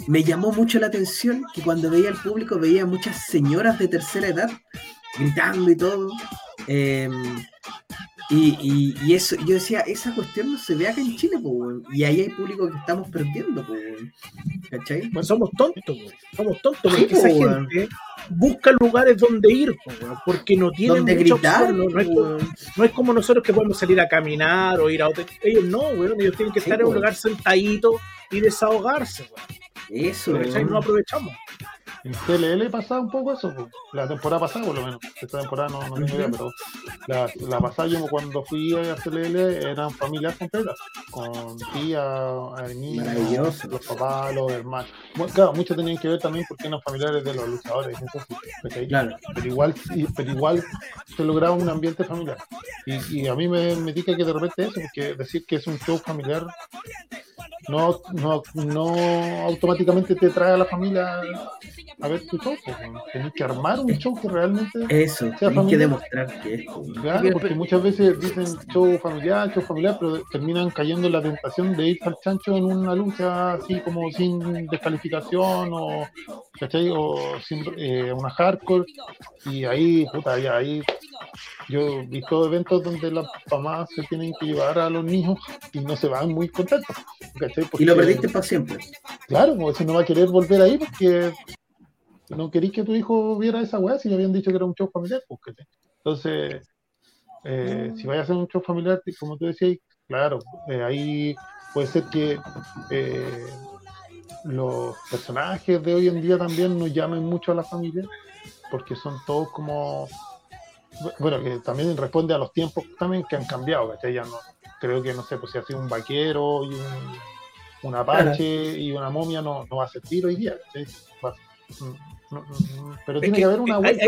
me llamó mucho la atención que cuando veía al público veía muchas señoras de tercera edad gritando y todo. eh, y, y- y eso, yo decía, esa cuestión no se ve acá en Chile, po, y ahí hay público que estamos perdiendo, po. ¿cachai? Pues somos tontos, somos tontos, Sí, porque esa po, weón. gente busca lugares donde ir, porque no tienen mucha gritar, no, es como, no es como nosotros que podemos salir a caminar o ir a hotel. Ellos no, weón, ellos tienen que Sí, estar en un lugar sentadito y desahogarse, weón. Eso. No aprovechamos. En CLL pasaba un poco eso, pues, la temporada pasada por lo menos. Esta temporada no, no tengo idea, pero la, la pasada yo cuando fui a CLL eran familias completas, con tía, Maravilloso. los papás, los hermanos. Bueno, claro, muchos tenían que ver también porque eran familiares de los luchadores, pero igual pero igual se lograba un ambiente familiar y, y a mí me, me que de repente eso porque decir que es un show familiar no, no, no automáticamente te trae a la familia a ver tu show pues, tenés que armar un show que realmente Eso, sea, tienes que demostrar que es. Claro, porque muchas veces dicen show familiar, show familiar, pero terminan cayendo en la tentación de ir al chancho en una lucha así como sin descalificación o, ¿cachai? o sin eh, una hardcore. Y ahí, puta, ya ahí yo he visto eventos donde las mamás se tienen que llevar a los niños y no se van muy contentos. Y lo perdiste para siempre. Claro, porque si no va a querer volver ahí porque no querís que tu hijo viera esa weá si ya habían dicho que era un show familiar. pues. Entonces, eh, si vaya a hacer un show familiar, como tú decías, claro, eh, ahí puede ser que eh, los personajes de hoy en día también nos llamen mucho a la familia porque son todos como. Bueno, que también responde a los tiempos también que han cambiado, ¿cachai? Ya no, creo que no sé, pues si ha sido un vaquero y un, un apache y una momia no, no va a servir hoy día. ¿cachai? Va- no- no- no- pero Es tiene que- que haber una vuelta.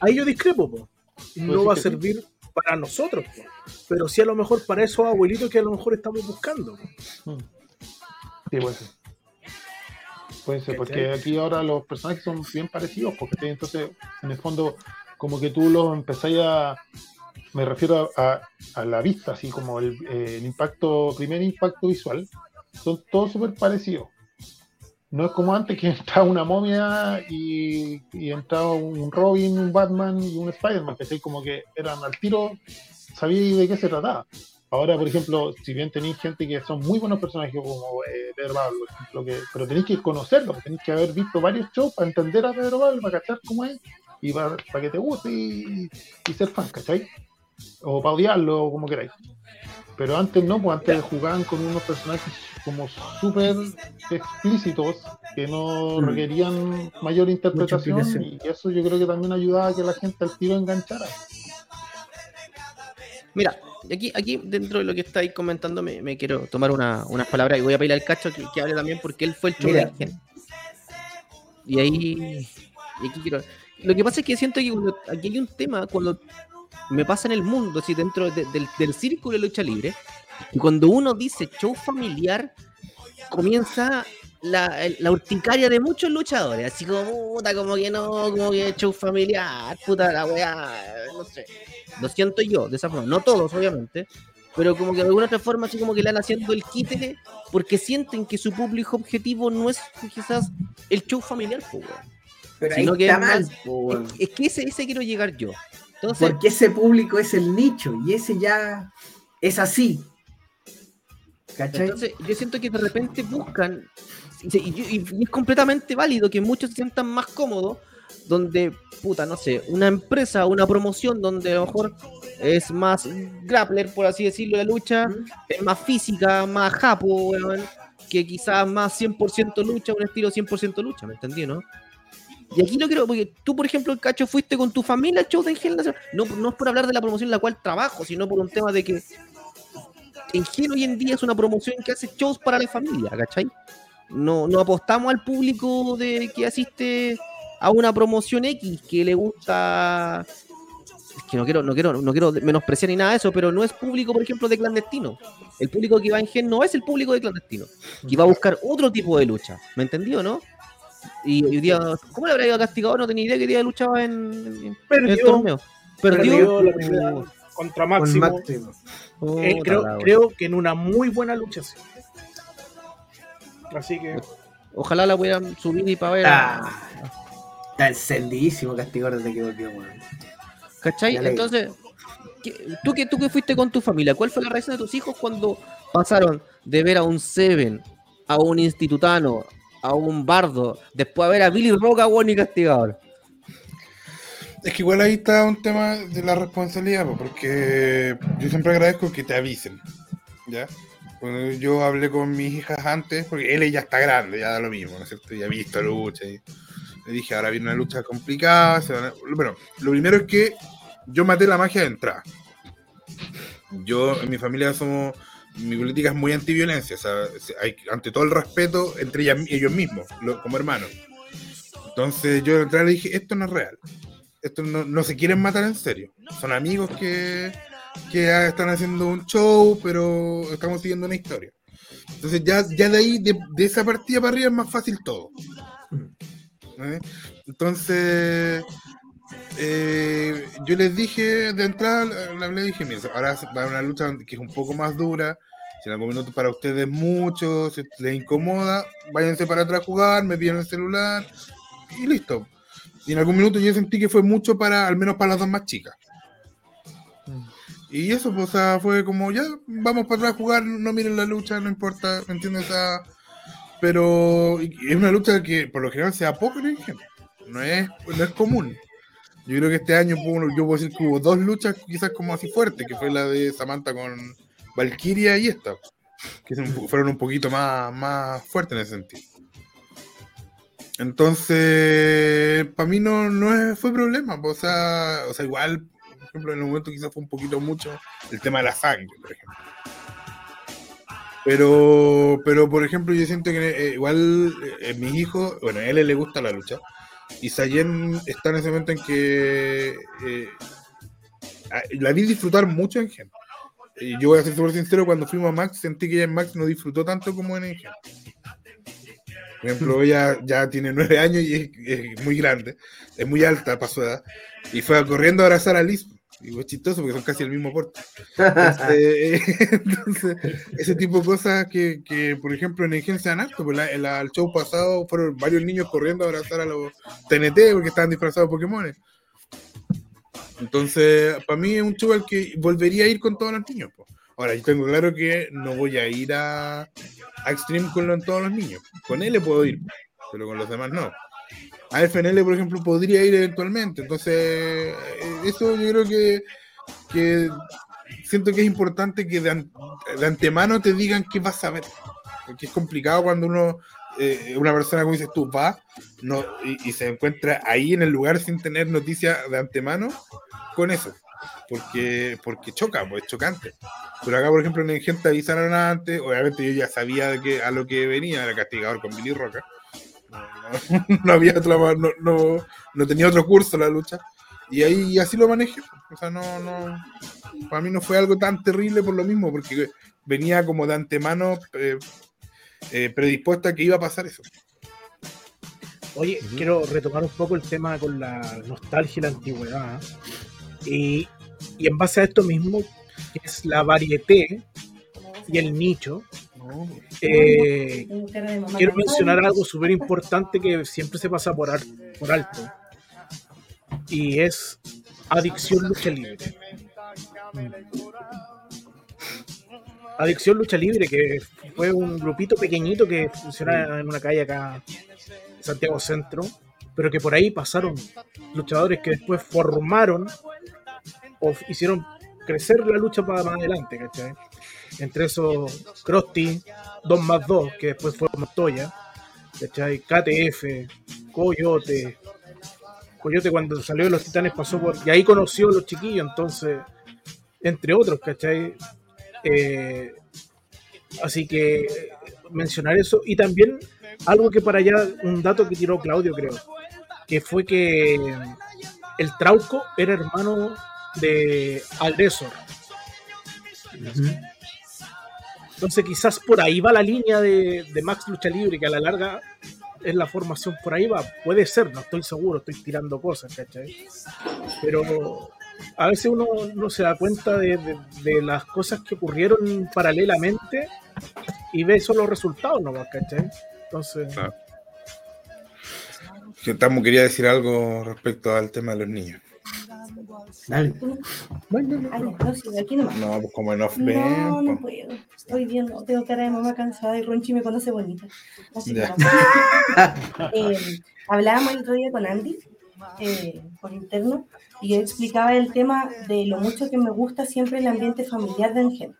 Ahí yo discrepo, po. No va a sí. servir para nosotros, po. pero sí a lo mejor para esos abuelitos que a lo mejor estamos buscando. po. Mm. Sí, puede ser. Puede ser, porque aquí ahora los personajes son bien parecidos, porque entonces, en el fondo, como que tú los empezáis a. Me refiero a, a- a la vista, así como el, eh, el impacto, primer impacto visual, son todos súper parecidos. No es como antes que [laughs] entraba una momia y, entraba un Robin, un Batman y un Spider-Man, que como que eran al tiro, sabía de qué se trataba. Ahora, por ejemplo, si bien tenéis gente que son muy buenos personajes, como eh, Pedro Pablo, por ejemplo, que, pero tenéis que conocerlo, tenéis que haber visto varios shows para entender a Pedro Pablo, para cachar cómo es, y para, que te guste y, ser fan, ¿cachai? O para odiarlo, como queráis. Pero antes no, pues antes jugaban con unos personajes como súper explícitos que no Mm. requerían mayor interpretación y eso yo creo que también ayudaba a que la gente al tiro enganchara. Mira, aquí, aquí dentro de lo que estáis comentando, me, me quiero tomar una- unas palabras y voy a pedir al cacho que, que hable también porque él fue el Ingen. Y ahí. Y aquí quiero. Lo que pasa es que siento que cuando- aquí hay un tema cuando me pasa en el mundo, así dentro de- del, del círculo de lucha libre, y cuando uno dice show familiar, comienza la, la urticaria de muchos luchadores, así como puta, como que no, como que show familiar, puta la weá, no sé. Lo siento yo, de esa forma. No todos, obviamente. Pero como que de alguna otra forma, así como que le van haciendo el quite porque sienten que su público objetivo no es quizás el show familiar, po. Pero Sino ahí que está es mal, po. Es, es que ese, ese quiero llegar yo. Entonces, porque ese público es el nicho y ese ya es así. ¿Cachai? Entonces, yo siento que de repente buscan, y, es completamente válido que muchos se sientan más cómodos, donde, puta, no sé, una empresa, una promoción donde a lo mejor es más grappler, por así decirlo, la lucha, es más física, más japo, que quizás más 100% lucha, un estilo 100% lucha, ¿me entendí, no? Y aquí no quiero, porque tú, por ejemplo, el cacho, fuiste con tu familia al show de Engel Nacional. No, no es por hablar de la promoción en la cual trabajo, sino por un tema de que Engel hoy en día es una promoción que hace shows para la familia, ¿cachai? No, no apostamos al público de que asiste a una promoción X que le gusta. Es que no quiero, no quiero, no quiero menospreciar ni nada de eso, pero no es público, por ejemplo, de clandestino. El público que va en Gen no es el público de clandestino, que va a buscar otro tipo de lucha. ¿Me entendió, no? Y hoy día, ¿cómo le habría ido a Castigado? No tenía idea que día luchaba en, en- en el Perdió, torneo. Perdió. perdió la primera contra Con Máximo. Máximo. Eh, creo, creo que en una muy buena lucha. sí. Así que Ojalá la pudieran subir y para ver. Ah, está encendidísimo Castigador desde que volvió, weón. ¿Cachai? Entonces, ¿qué- tú que, tú que fuiste con tu familia, ¿cuál fue la reacción de tus hijos cuando pasaron de ver a un Seven, a un institutano, a un bardo, después a ver a Billy Roca, weón, y castigador? Es que igual ahí está un tema de la responsabilidad, po, porque yo siempre agradezco que te avisen, ¿ya? Yo hablé con mis hijas antes, porque él ya está grande, ya da lo mismo, ¿no es cierto? Ya ha visto lucha y le dije, ahora viene una lucha complicada. Bueno, lo primero es que yo maté la magia de entrada. Yo, en mi familia somos, mi política es muy antiviolencia, o sea, hay, ante todo el respeto entre ellas- ellos mismos, como hermanos. Entonces yo de entrada le dije, esto no es real esto no, se quieren matar en serio. Son amigos que, están haciendo un show, pero estamos siguiendo una historia. Entonces ya, de ahí, de, esa partida para arriba es más fácil todo. ¿Eh? Entonces, eh, yo les dije de entrada, le dije, mira, ahora va a una lucha que es un poco más dura. Si en algún minuto para ustedes es mucho, si les incomoda, váyanse para atrás a jugar, me piden el celular y listo. Y en algún minuto yo sentí que fue mucho para, al menos para las dos más chicas. Y eso, pues, o sea, fue como, ya, vamos para atrás a jugar, no miren la lucha, no importa, ¿me entiendes? O sea, pero es una lucha que por lo general se poco en. No es, no es común. Yo creo que este año yo puedo decir que hubo dos luchas quizás como así fuertes, que fue la de Samantha con Valkyria y esta, que fueron un poquito más, más fuertes en ese sentido. Entonces, para mí no, no fue problema. O sea, o sea, igual, por ejemplo, en el momento quizás fue un poquito mucho el tema de la sangre, por ejemplo. Pero, pero por ejemplo, yo siento que eh, igual eh, mis hijos, bueno, a él le gusta la lucha. Y Sayen está en ese momento en que eh, la vi disfrutar mucho en Gen. Y yo voy a ser súper sincero, cuando fuimos a Max, sentí que ella en Max no disfrutó tanto como en Engen. Por ejemplo, [laughs] ella ya tiene nueve años y es, es muy grande, es muy alta para su edad, y fue corriendo a abrazar a Liz. Y fue chistoso porque son casi el mismo porte. Entonces, [laughs] [laughs] entonces, ese tipo de cosas que, que, por ejemplo, en harto. Pues la- en la- el show pasado fueron varios niños corriendo a abrazar a los TNT porque estaban disfrazados de Pokémon. Entonces, para mí es un show al que volvería a ir con todos los niños. po. Ahora, yo tengo claro que no voy a ir a, a Extreme con todos los niños. Con él puedo ir, pero con los demás no. A FNL, por ejemplo, podría ir eventualmente. Entonces, eh, eso yo creo que, que siento que es importante que de, de antemano te digan qué vas a ver. Porque es complicado cuando uno, eh, una persona, como dices tú, va no, y, y se encuentra ahí en el lugar sin tener noticia de antemano con eso. Porque, porque choca, pues es chocante. Pero acá, por ejemplo, en el gente avisaron antes, obviamente yo ya sabía de que, a lo que venía, era castigador con Billy Roca. No, no- no había otra, no, no, no tenía otro curso la lucha. Y ahí y así lo manejé. O sea, no, no, para mí no fue algo tan terrible por lo mismo, porque venía como de antemano eh, eh, predispuesta a que iba a pasar eso. Oye, quiero retomar un poco el tema con la nostalgia y la antigüedad. ¿eh? Y, y en base a esto mismo, que es la varieté y el nicho, eh, quiero mencionar algo súper importante que siempre se pasa por, por alto. Y es adicción lucha libre. Mm. Adicción Lucha Libre, que fue un grupito pequeñito que funciona en una calle acá, en Santiago Centro, pero que por ahí pasaron luchadores que después formaron hicieron crecer la lucha para más adelante. Entre esos Krusty, 2 más 2, que después fue Montoya, ¿cachai? KTF, Coyote. Coyote cuando salió de los Titanes pasó por... Y ahí conoció a los chiquillos, entonces, entre otros, ¿cachai? Eh, así que mencionar eso. Y también algo que para allá, un dato que tiró Claudio, creo, que fue que el Trauco era hermano de Aldesor. Entonces quizás por ahí va la línea de, de Max Lucha Libre, que a la larga es la formación por ahí va. Puede ser, no estoy seguro, estoy tirando cosas, ¿cachai? Pero a veces uno no se da cuenta de, de- de las cosas que ocurrieron paralelamente y ve solo los resultados nomás, ¿cachai? Entonces, Claro. Que Tamu quería decir algo respecto al tema de los niños. Dale. Ay, no, no, sí, aquí nomás. No, pues como en off No, no puedo. Estoy viendo, tengo cara de mamá cansada y Ronchi me conoce bonita. Así que no. [laughs] Eh, hablábamos el otro día con Andy eh, por interno y yo explicaba el tema de lo mucho que me gusta siempre el ambiente familiar de Engen.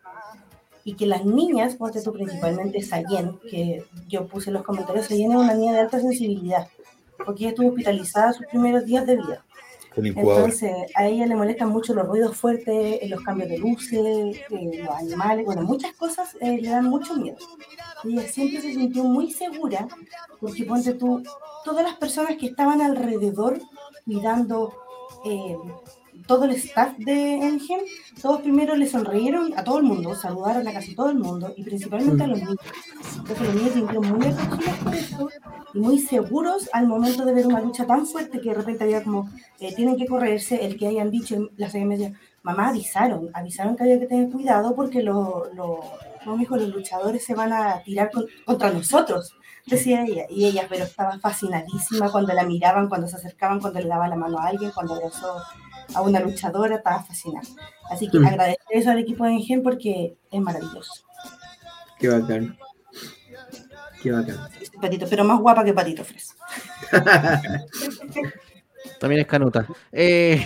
Y que las niñas, ponte tú principalmente Sayen, que yo puse en los comentarios, Sayen es una niña de alta sensibilidad, porque ella estuvo hospitalizada sus primeros días de vida. Entonces, a ella le molestan mucho los ruidos fuertes, eh, los cambios de luces, eh, los animales, bueno, muchas cosas eh, le dan mucho miedo. Y ella siempre se sintió muy segura, porque ponte tú, todas las personas que estaban alrededor cuidando eh, todo el staff de Engen, todos primero le sonrieron a todo el mundo, saludaron a casi todo el mundo y principalmente a los niños. Entonces los niños se sintieron muy acogidos por y muy seguros al momento de ver una lucha tan fuerte que de repente había como, eh, tienen que correrse, el que hayan dicho, la señora me decía, mamá avisaron, avisaron que había que tener cuidado porque lo, lo, no, mijo, los luchadores se van a tirar con- contra nosotros, decía ella. Y ella, pero estaba fascinadísima cuando la miraban, cuando se acercaban, cuando le daba la mano a alguien, cuando abrazó a una luchadora, estaba fascinada. Así que Mm. agradecer eso al equipo de Engen porque es maravilloso. Qué bacán. Qué bacán. Patito, pero más guapa que Patito Fres. [laughs] También es canuta. Eh,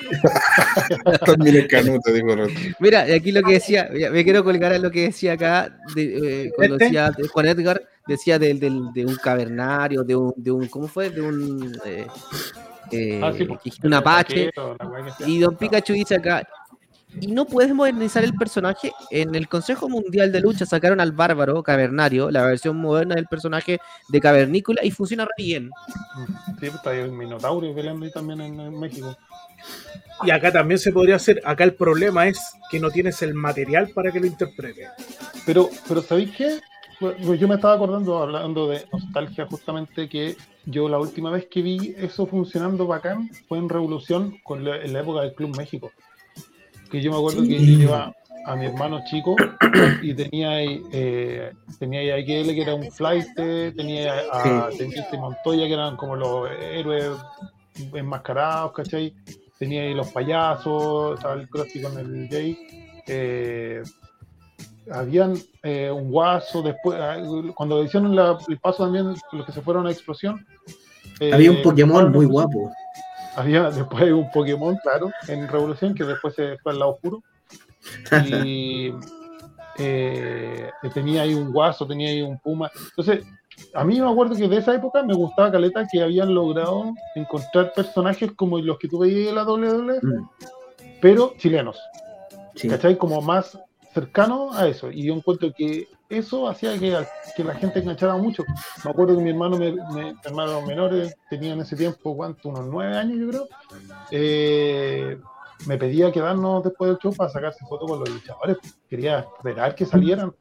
[laughs] También es canuto, dijo Ron. mira, aquí lo que decía, me quiero colgar a lo que decía acá, de, eh, cuando ¿Este? decía de Juan Edgar, decía del, del- de un cavernario, de un, de un ¿cómo fue? De un, eh, eh, Ah, sí, pues. un apache. Y Don Pikachu dice acá, y no puedes modernizar el personaje. En el Consejo Mundial de Lucha sacaron al bárbaro cavernario, la versión moderna del personaje de cavernícola, y funciona re bien. Sí, pues, está ahí el Minotauro peleando ahí también en, en México. Y acá también se podría hacer. Acá el problema es que no tienes el material para que lo interprete. Pero, pero ¿sabéis qué? Pues yo me estaba acordando, hablando de nostalgia, justamente que yo la última vez que vi eso funcionando bacán fue en Revolución, con la- en la época del Club México. Que yo me acuerdo que yo llevaba a mi hermano chico y tenía ahí, eh, tenía ahí a IQL que era un flight, tenía a Teniente Montoya que eran como los héroes enmascarados, ¿cachai? Tenía ahí los payasos, estaba el Krusty con el Jay. eh, habían eh, un guaso después ah, cuando hicieron la- el paso también los que se fueron a explosión eh, Había un Pokémon muy [laughs] guapo. había después un Pokémon claro en Revolución que después se fue al lado oscuro [laughs] y eh, tenía ahí un guaso tenía ahí un puma entonces a mí me acuerdo que de esa época me gustaba Caleta que habían logrado encontrar personajes como los que tú veías en la WWE Mm, pero chilenos sí. ¿cachai? Como más cercano a eso. Y yo encuentro que eso hacía que, que la gente enganchara mucho. Me acuerdo que mi hermano, me, me- hermanos menores, tenían en ese tiempo, ¿cuánto? Unos nueve años, yo creo. Eh, me pedía quedarnos después del show para sacarse fotos con los luchadores. Quería esperar que salieran.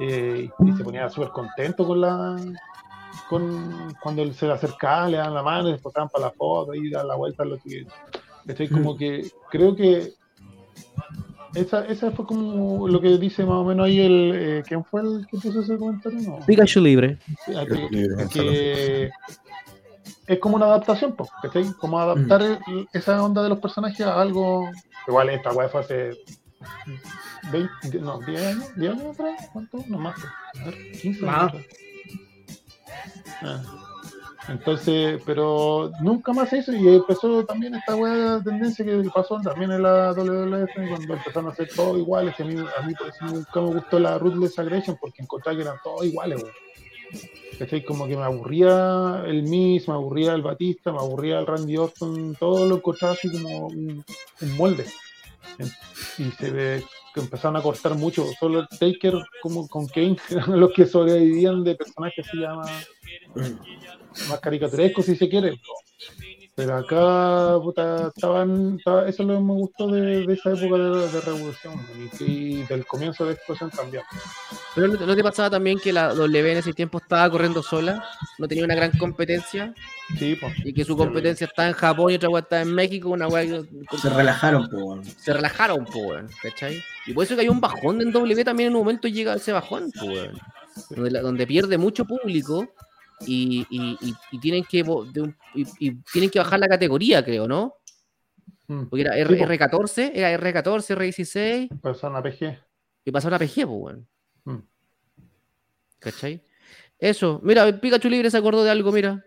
eh, y se ponía súper contento con la. Con, cuando se le acercaban, le daban la mano, y después estaban para la foto y daban la vuelta a lo que. ¿cachai? Como que creo que esa, esa fue como lo que dice más o menos ahí el. eh, ¿Quién fue el que puso ese comentario? No. Pikachu libre. Ah, que- que es como una adaptación, pues, ¿cachai? Como adaptar el- esa onda de los personajes a algo. Igual esta weá fue hace 20, no, 10 años, 10 años atrás, ¿cuánto? No más, a ver, 15 años. Ah. Entonces, pero nunca más se hizo y empezó también esta weá de tendencia que pasó también en la WWF cuando empezaron a hacer todo iguales, que a mí, a mí por eso nunca me gustó la Ruthless Aggression porque encontraba que eran todos iguales, weón. ¿Cachai? Como que me aburría el Miss, me aburría el Batista, me aburría el Randy Orton, todo lo encontraba así como un, molde. Y se ve que empezaron a cortar mucho, solo el Taker como con Kane [laughs] eran los que sobrevivían de personajes ya más, más caricaturescos si se quiere. Pero acá, puta, estaban, estaba- eso es lo que me gustó de, de esa época de, de Revolución y, y del comienzo de Explosión también. Pero ¿no te- ¿no te pasaba también que la W en ese tiempo estaba corriendo sola? No tenía una gran competencia Sí, pues. y que su competencia está en Japón y otra weá está en México, una weá que Se relajaron, po, se relajaron, po, ¿cachai? Y por eso que hay un bajón en W también en un momento llega ese bajón, po. Donde, donde pierde mucho público y, y- y- y tienen que vo- de un- y, y tienen que bajar la categoría, creo, ¿no? Mm. Porque era Sí, R, po. R14, era R14, R16, Persona PG. y pasaron a PG, pues, weón. Mm. ¿Cachai? Eso, mira, el Pikachu Libre se acordó de algo, mira.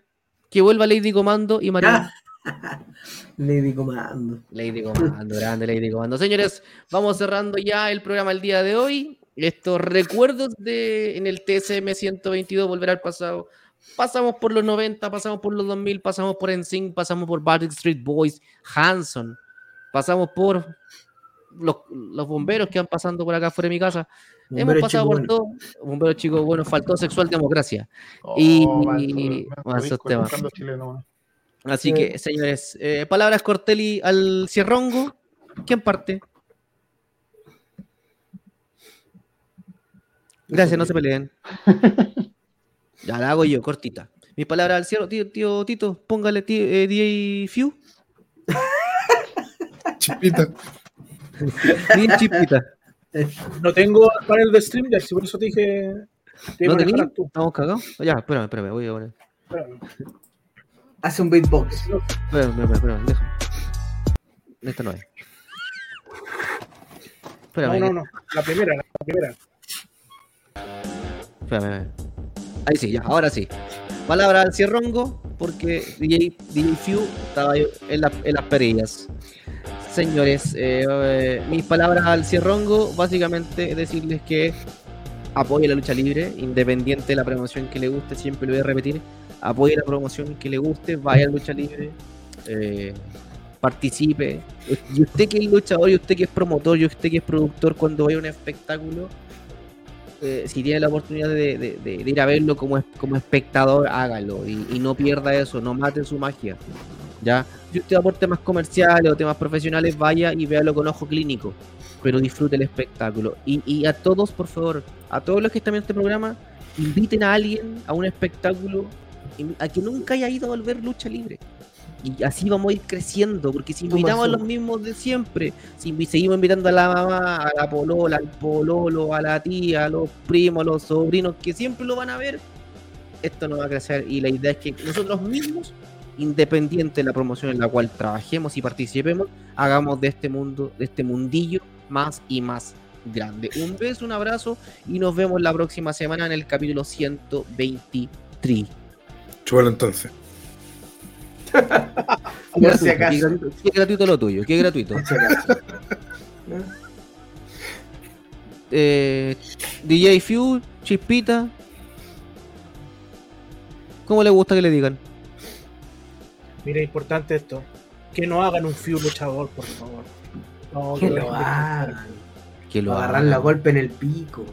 Que vuelva Lady Comando y María. [laughs] Lady Comando. Lady Comando, grande Lady Comando. Señores, vamos cerrando ya el programa el día de hoy. Estos recuerdos de en el TSM 122, volver al pasado. Pasamos por los 90, pasamos por los 2000, pasamos por NSYNC, pasamos por Street Boys, Hanson, pasamos por los, los bomberos que van pasando por acá fuera de mi casa. Hemos pasado chico por bueno. todo. Bomberos chicos, bueno, faltó sexual democracia. Oh, Y- manso, manso manso disco, tema. buscando chileno, man. Así Sí. que, señores, eh, palabras Cortelli al cierrongo. ¿Quién parte? Gracias, no se peleen. [laughs] [laughs] Ya la hago yo, cortita. Mis palabras al cierre, tío, tío Tito, póngale tío, eh, DJ Few. [laughs] Chispita. DJ Chipita. No tengo panel de stream, ya, si por eso te dije. Te ¿No. ¿Estamos cagados? Ya, espérame, espérame, voy a poner. Espérame. Hace un beatbox. Espérame, espérame, espérame, deja. Esta no es. Espérame, No, no, no. La primera, la primera. Espérame, espérame. Ahí sí, ya, ahora sí. Palabra al cierrongo, porque DJ, DJ Few estaba en, la- en las perillas. Señores, eh, mis palabras al cierrongo, básicamente es decirles que apoye la lucha libre, independiente de la promoción que le guste, siempre lo voy a repetir. Apoye la promoción que le guste, vaya a lucha libre, eh, participe. Y usted que es luchador, y usted que es promotor, y usted que es productor, cuando vaya a un espectáculo, eh, si tiene la oportunidad de, ir a verlo como, como espectador, hágalo y, y no pierda eso, no mate su magia. ¿ya? Si usted va por temas comerciales o temas profesionales, vaya y véalo con ojo clínico, pero disfrute el espectáculo. Y, y a todos, por favor, a todos los que están en este programa, inviten a alguien a un espectáculo a que nunca haya ido a ver lucha libre. Y así vamos a ir creciendo, porque si invitamos a los mismos de siempre, si seguimos invitando a la mamá, a la polola, al pololo, a la tía, a los primos, a los sobrinos, que siempre lo van a ver, esto no va a crecer. Y la idea es que nosotros mismos, independiente de la promoción en la cual trabajemos y participemos, hagamos de este mundo, de este mundillo, más y más grande. Un beso, un abrazo y nos vemos la próxima semana en el capítulo 123. Chúbalo entonces. Por si Qué acaso. gratuito, qué gratuito lo tuyo, qué gratuito. Por si acaso. Eh, DJ Few, Chispita. ¿Cómo le gusta que le digan? Mira, importante esto. Que no hagan un fiu luchador, por favor. No, Que que lo hagan. Que lo Agarrar hagan. la golpe en el pico.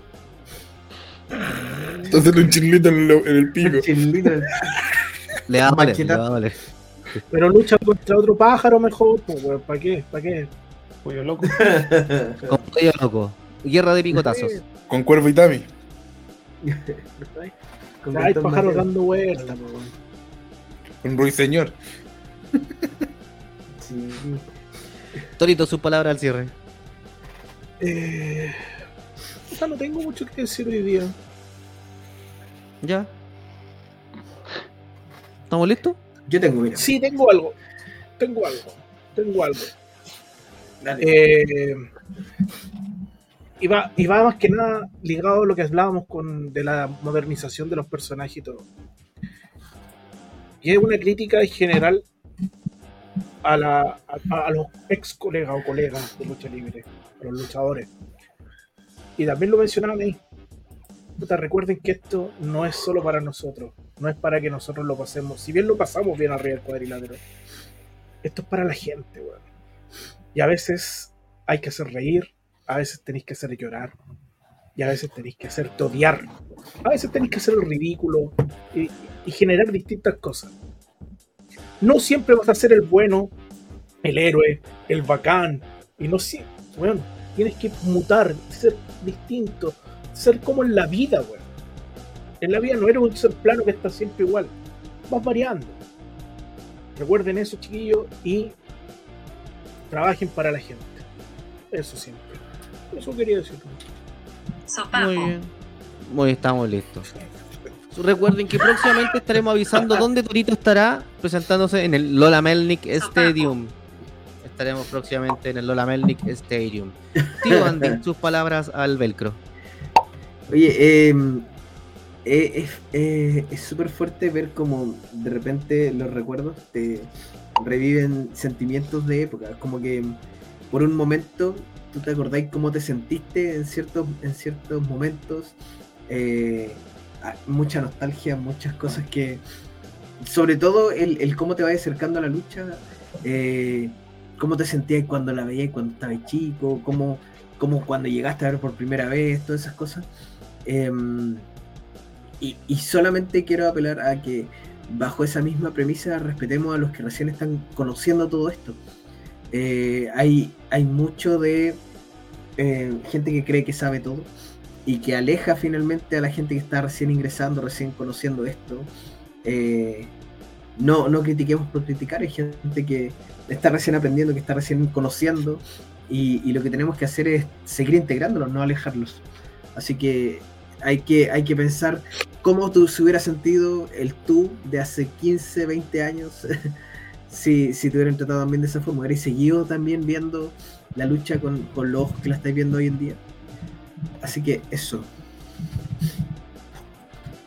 Entonces un chilito en el, en el pico. Chilito en el- Le va a valer, Macheta. le va a valer. Pero lucha contra otro pájaro mejor, pues, weón. ¿Para qué? ¿Para qué? Pollo loco. [laughs] Con pollo loco. Guerra de picotazos. Con cuervo y tami. [laughs] Con Hay pájaros dando vueltas, weón. Con ruiseñor. [laughs] Sí. Torito, sus palabras al cierre. Eh, puta, no tengo mucho que decir hoy día. ¿Ya? ¿Estamos listos? Yo tengo, mira. Sí, tengo algo. Tengo algo. Tengo algo. Dale. Eh, y, va, y va más que nada ligado a lo que hablábamos con, de la modernización de los personajes y todo. Y es una crítica en general a, la, a, a los ex colegas o colegas de lucha libre, a los luchadores. Y también lo mencionaban ahí. Puta, recuerden que esto no es solo para nosotros, no es para que nosotros lo pasemos. Si bien lo pasamos bien arriba del cuadrilátero, esto es para la gente, weón. Y a veces hay que hacer reír, a veces tenéis que hacer llorar, y a veces tenéis que hacerte odiar, a veces tenéis que hacer el ridículo y, y generar distintas cosas. No siempre vas a ser el bueno, el héroe, el bacán, y no siempre, bueno, tienes que mutar, ser distinto, ser como en la vida, weón. En la vida no eres un ser plano que está siempre igual, vas variando. Recuerden eso, chiquillos, y trabajen para la gente. Eso siempre. Eso quería decir. Muy bien. Muy bien, estamos listos. Recuerden que próximamente estaremos avisando dónde Torito estará presentándose en el Lola Melnick Stadium. Estaremos próximamente en el Lola Melnick Stadium. Tío Andy, [laughs] sus palabras al velcro. Oye, eh, eh, es- súper fuerte ver como de repente los recuerdos te reviven sentimientos de época. Como que por un momento tú te acordáis cómo te sentiste en ciertos, en ciertos momentos. eh, mucha nostalgia, muchas cosas que. Sobre todo el, el cómo te vas acercando a la lucha. eh, cómo te sentías cuando la veías cuando estabas chico. Cómo, cómo cuando llegaste a ver por primera vez. Todas esas cosas. Em, y, y solamente quiero apelar a que bajo esa misma premisa respetemos a los que recién están conociendo todo esto. Eh, hay, hay mucho de eh, gente que cree que sabe todo y que aleja finalmente a la gente que está recién ingresando, recién conociendo esto. Eh, no, no critiquemos por criticar, hay gente que está recién aprendiendo, que está recién conociendo y, y lo que tenemos que hacer es seguir integrándolos, no alejarlos. Así que hay que, hay que pensar cómo tú se hubiera sentido el tú de hace 15, 20 años [laughs] si, si te hubieran tratado también de esa forma. Hubierais seguido también viendo la lucha con, con los ojos que la estáis viendo hoy en día. Así que eso.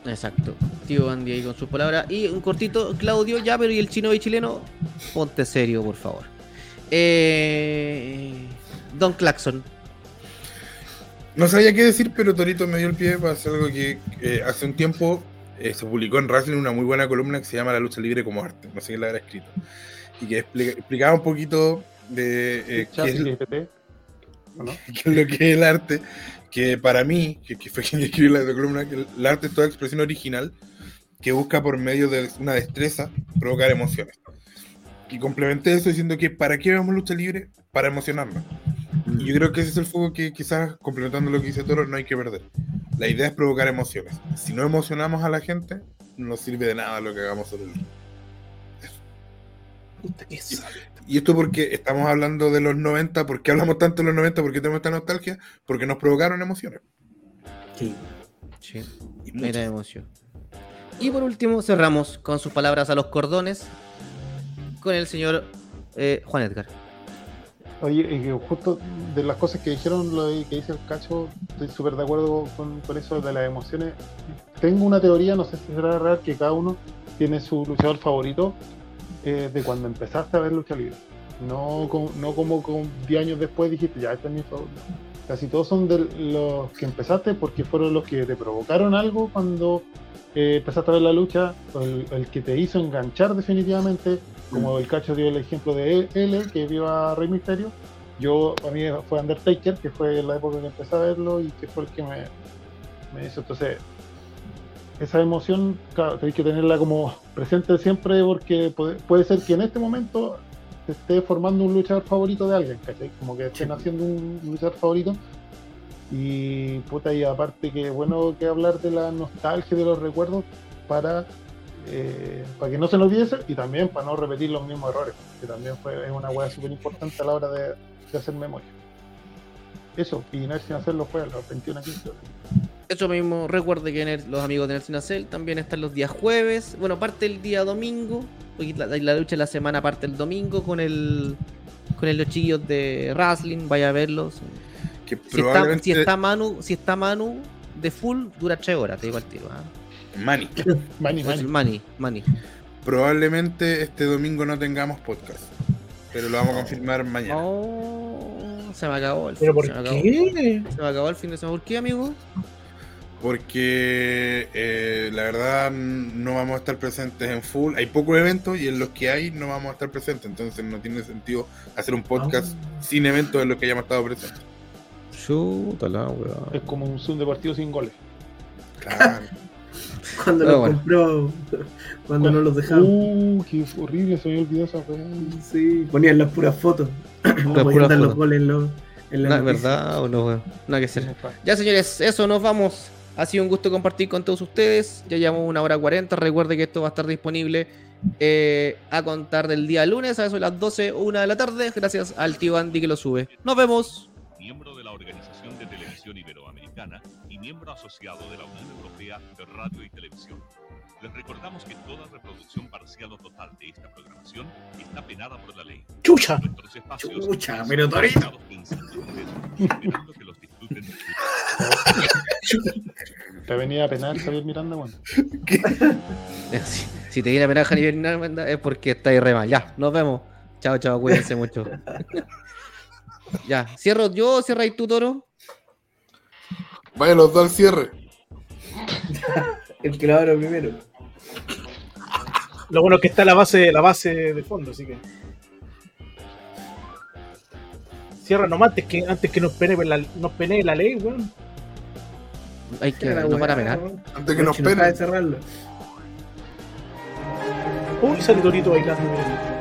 Exacto. Tío Andy ahí con sus palabras. Y un cortito, Claudio, ya, pero ¿y el chino y chileno? Ponte serio, por favor. Eh, Don Claxon. No sabía qué decir, pero Torito me dio el pie para hacer algo que eh, hace un tiempo eh, se publicó en Wrestling una muy buena columna que se llama La lucha libre como arte. No sé quién la habrá escrito. Y que explica- explicaba un poquito de eh, qué, es, [laughs] qué es lo que es el arte. Que para mí, que, que fue [laughs] quien escribió la columna, que el arte es toda expresión original que busca por medio de una destreza provocar emociones. Y complementé eso diciendo que ¿para qué vemos lucha libre? Para emocionarnos. Y yo creo que ese es el fuego que quizás, complementando lo que dice Toro, no hay que perder. La idea es provocar emociones. Si no emocionamos a la gente, no nos sirve de nada lo que hagamos sobre el sabe. Y esto porque estamos hablando de los 90, ¿por qué hablamos tanto de los 90? ¿Por qué tenemos esta nostalgia? Porque nos provocaron emociones. Sí. Sí. Y. Era emoción. Y por último, cerramos con sus palabras a los cordones con el señor eh, Juan Edgar. Oye, justo de las cosas que dijeron, lo que dice el cacho, estoy súper de acuerdo con, eso de las emociones. Tengo una teoría, no sé si será real, que cada uno tiene su luchador favorito eh, de cuando empezaste a ver lucha libre. No, como- con 10 años después dijiste, ya, este es mi favorito. Casi todos son de los que empezaste porque fueron los que te provocaron algo cuando eh, empezaste a ver la lucha, el que te hizo enganchar definitivamente, como el cacho dio el ejemplo de L, que vio a Rey Misterio. Yo, a mí fue Undertaker, que fue la época que empecé a verlo y que fue el que me, me hizo. Entonces, esa emoción, claro, hay que tenerla como presente siempre porque puede, puede ser que en este momento se esté formando un luchador favorito de alguien, ¿cachai? Como que estén Sí. haciendo un luchador favorito. Y puta, y aparte que bueno que hablar de la nostalgia, de los recuerdos, para, eh, para que no se nos olvide y también para no repetir los mismos errores, que también fue es una hueá súper importante a la hora de, de hacer memoria. Eso, y Inercia hacerlo fue a los 21 15. Eso mismo, recuerde que Ner- los amigos de Nercy Nacel también están los días jueves. Bueno, parte el día domingo. La, la lucha de la semana parte el domingo con el con el- los chiquillos de wrestling. Vaya a verlos. Que Si está, probablemente. si está Manu, si está Manu de full, dura tres horas, te digo al tiro. ¿ah? Mani, mani. Mani, Mani. Probablemente este domingo no tengamos podcast. Pero lo vamos a confirmar mañana. Oh, se me acabó el ¿Pero por se me acabó. qué? Se me acabó el fin de semana. ¿Por qué, amigo? Porque eh, la verdad no vamos a estar presentes en full. Hay pocos eventos y en los que hay no vamos a estar presentes. Entonces no tiene sentido hacer un podcast sin eventos en los que hayamos estado presentes. Chuta la weá. Es como un Zoom deportivo sin goles. Claro. [laughs] Cuando Ah, los bueno. compró, cuando no los dejaban. Uh, qué horrible, se me olvidó esa. Sí, ponían las puras fotos. No podían puras dar los goles en, la. ¿Verdad o no? Nada que hacer. Ya, señores, eso, nos vamos. Ha sido un gusto compartir con todos ustedes. Ya llevamos una hora 40. Recuerde que esto va a estar disponible eh, a contar del día lunes, a eso de las 12 o 1 de la tarde, gracias al tío Andy que lo sube. Nos vemos. miembro de la Organización de Televisión Iberoamericana. Miembro asociado de la Unión Europea de Radio y Televisión. Les recordamos que toda reproducción parcial o total de esta programación está penada por la ley. ¡Chucha! Nuestros espacios Chucha, pero Torito. esperando que los disfruten Te venía a penar Javier Miranda, bueno. [laughs] Si, si te viene a penar Javier Miranda es porque está ahí re mal. Ya, nos vemos. Chao, chao, cuídense mucho. [laughs] ya, cierro yo, cierra ahí tú, Toro. Vaya los dos al cierre. El que lo abra primero. Lo bueno es que está la base, la base de fondo, así que. Cierra nomás antes que, antes que nos penee la, nos penee la ley, weón. Hay que, no para penar. Antes que nos cerrarlo. Uy, sale Torito bailando.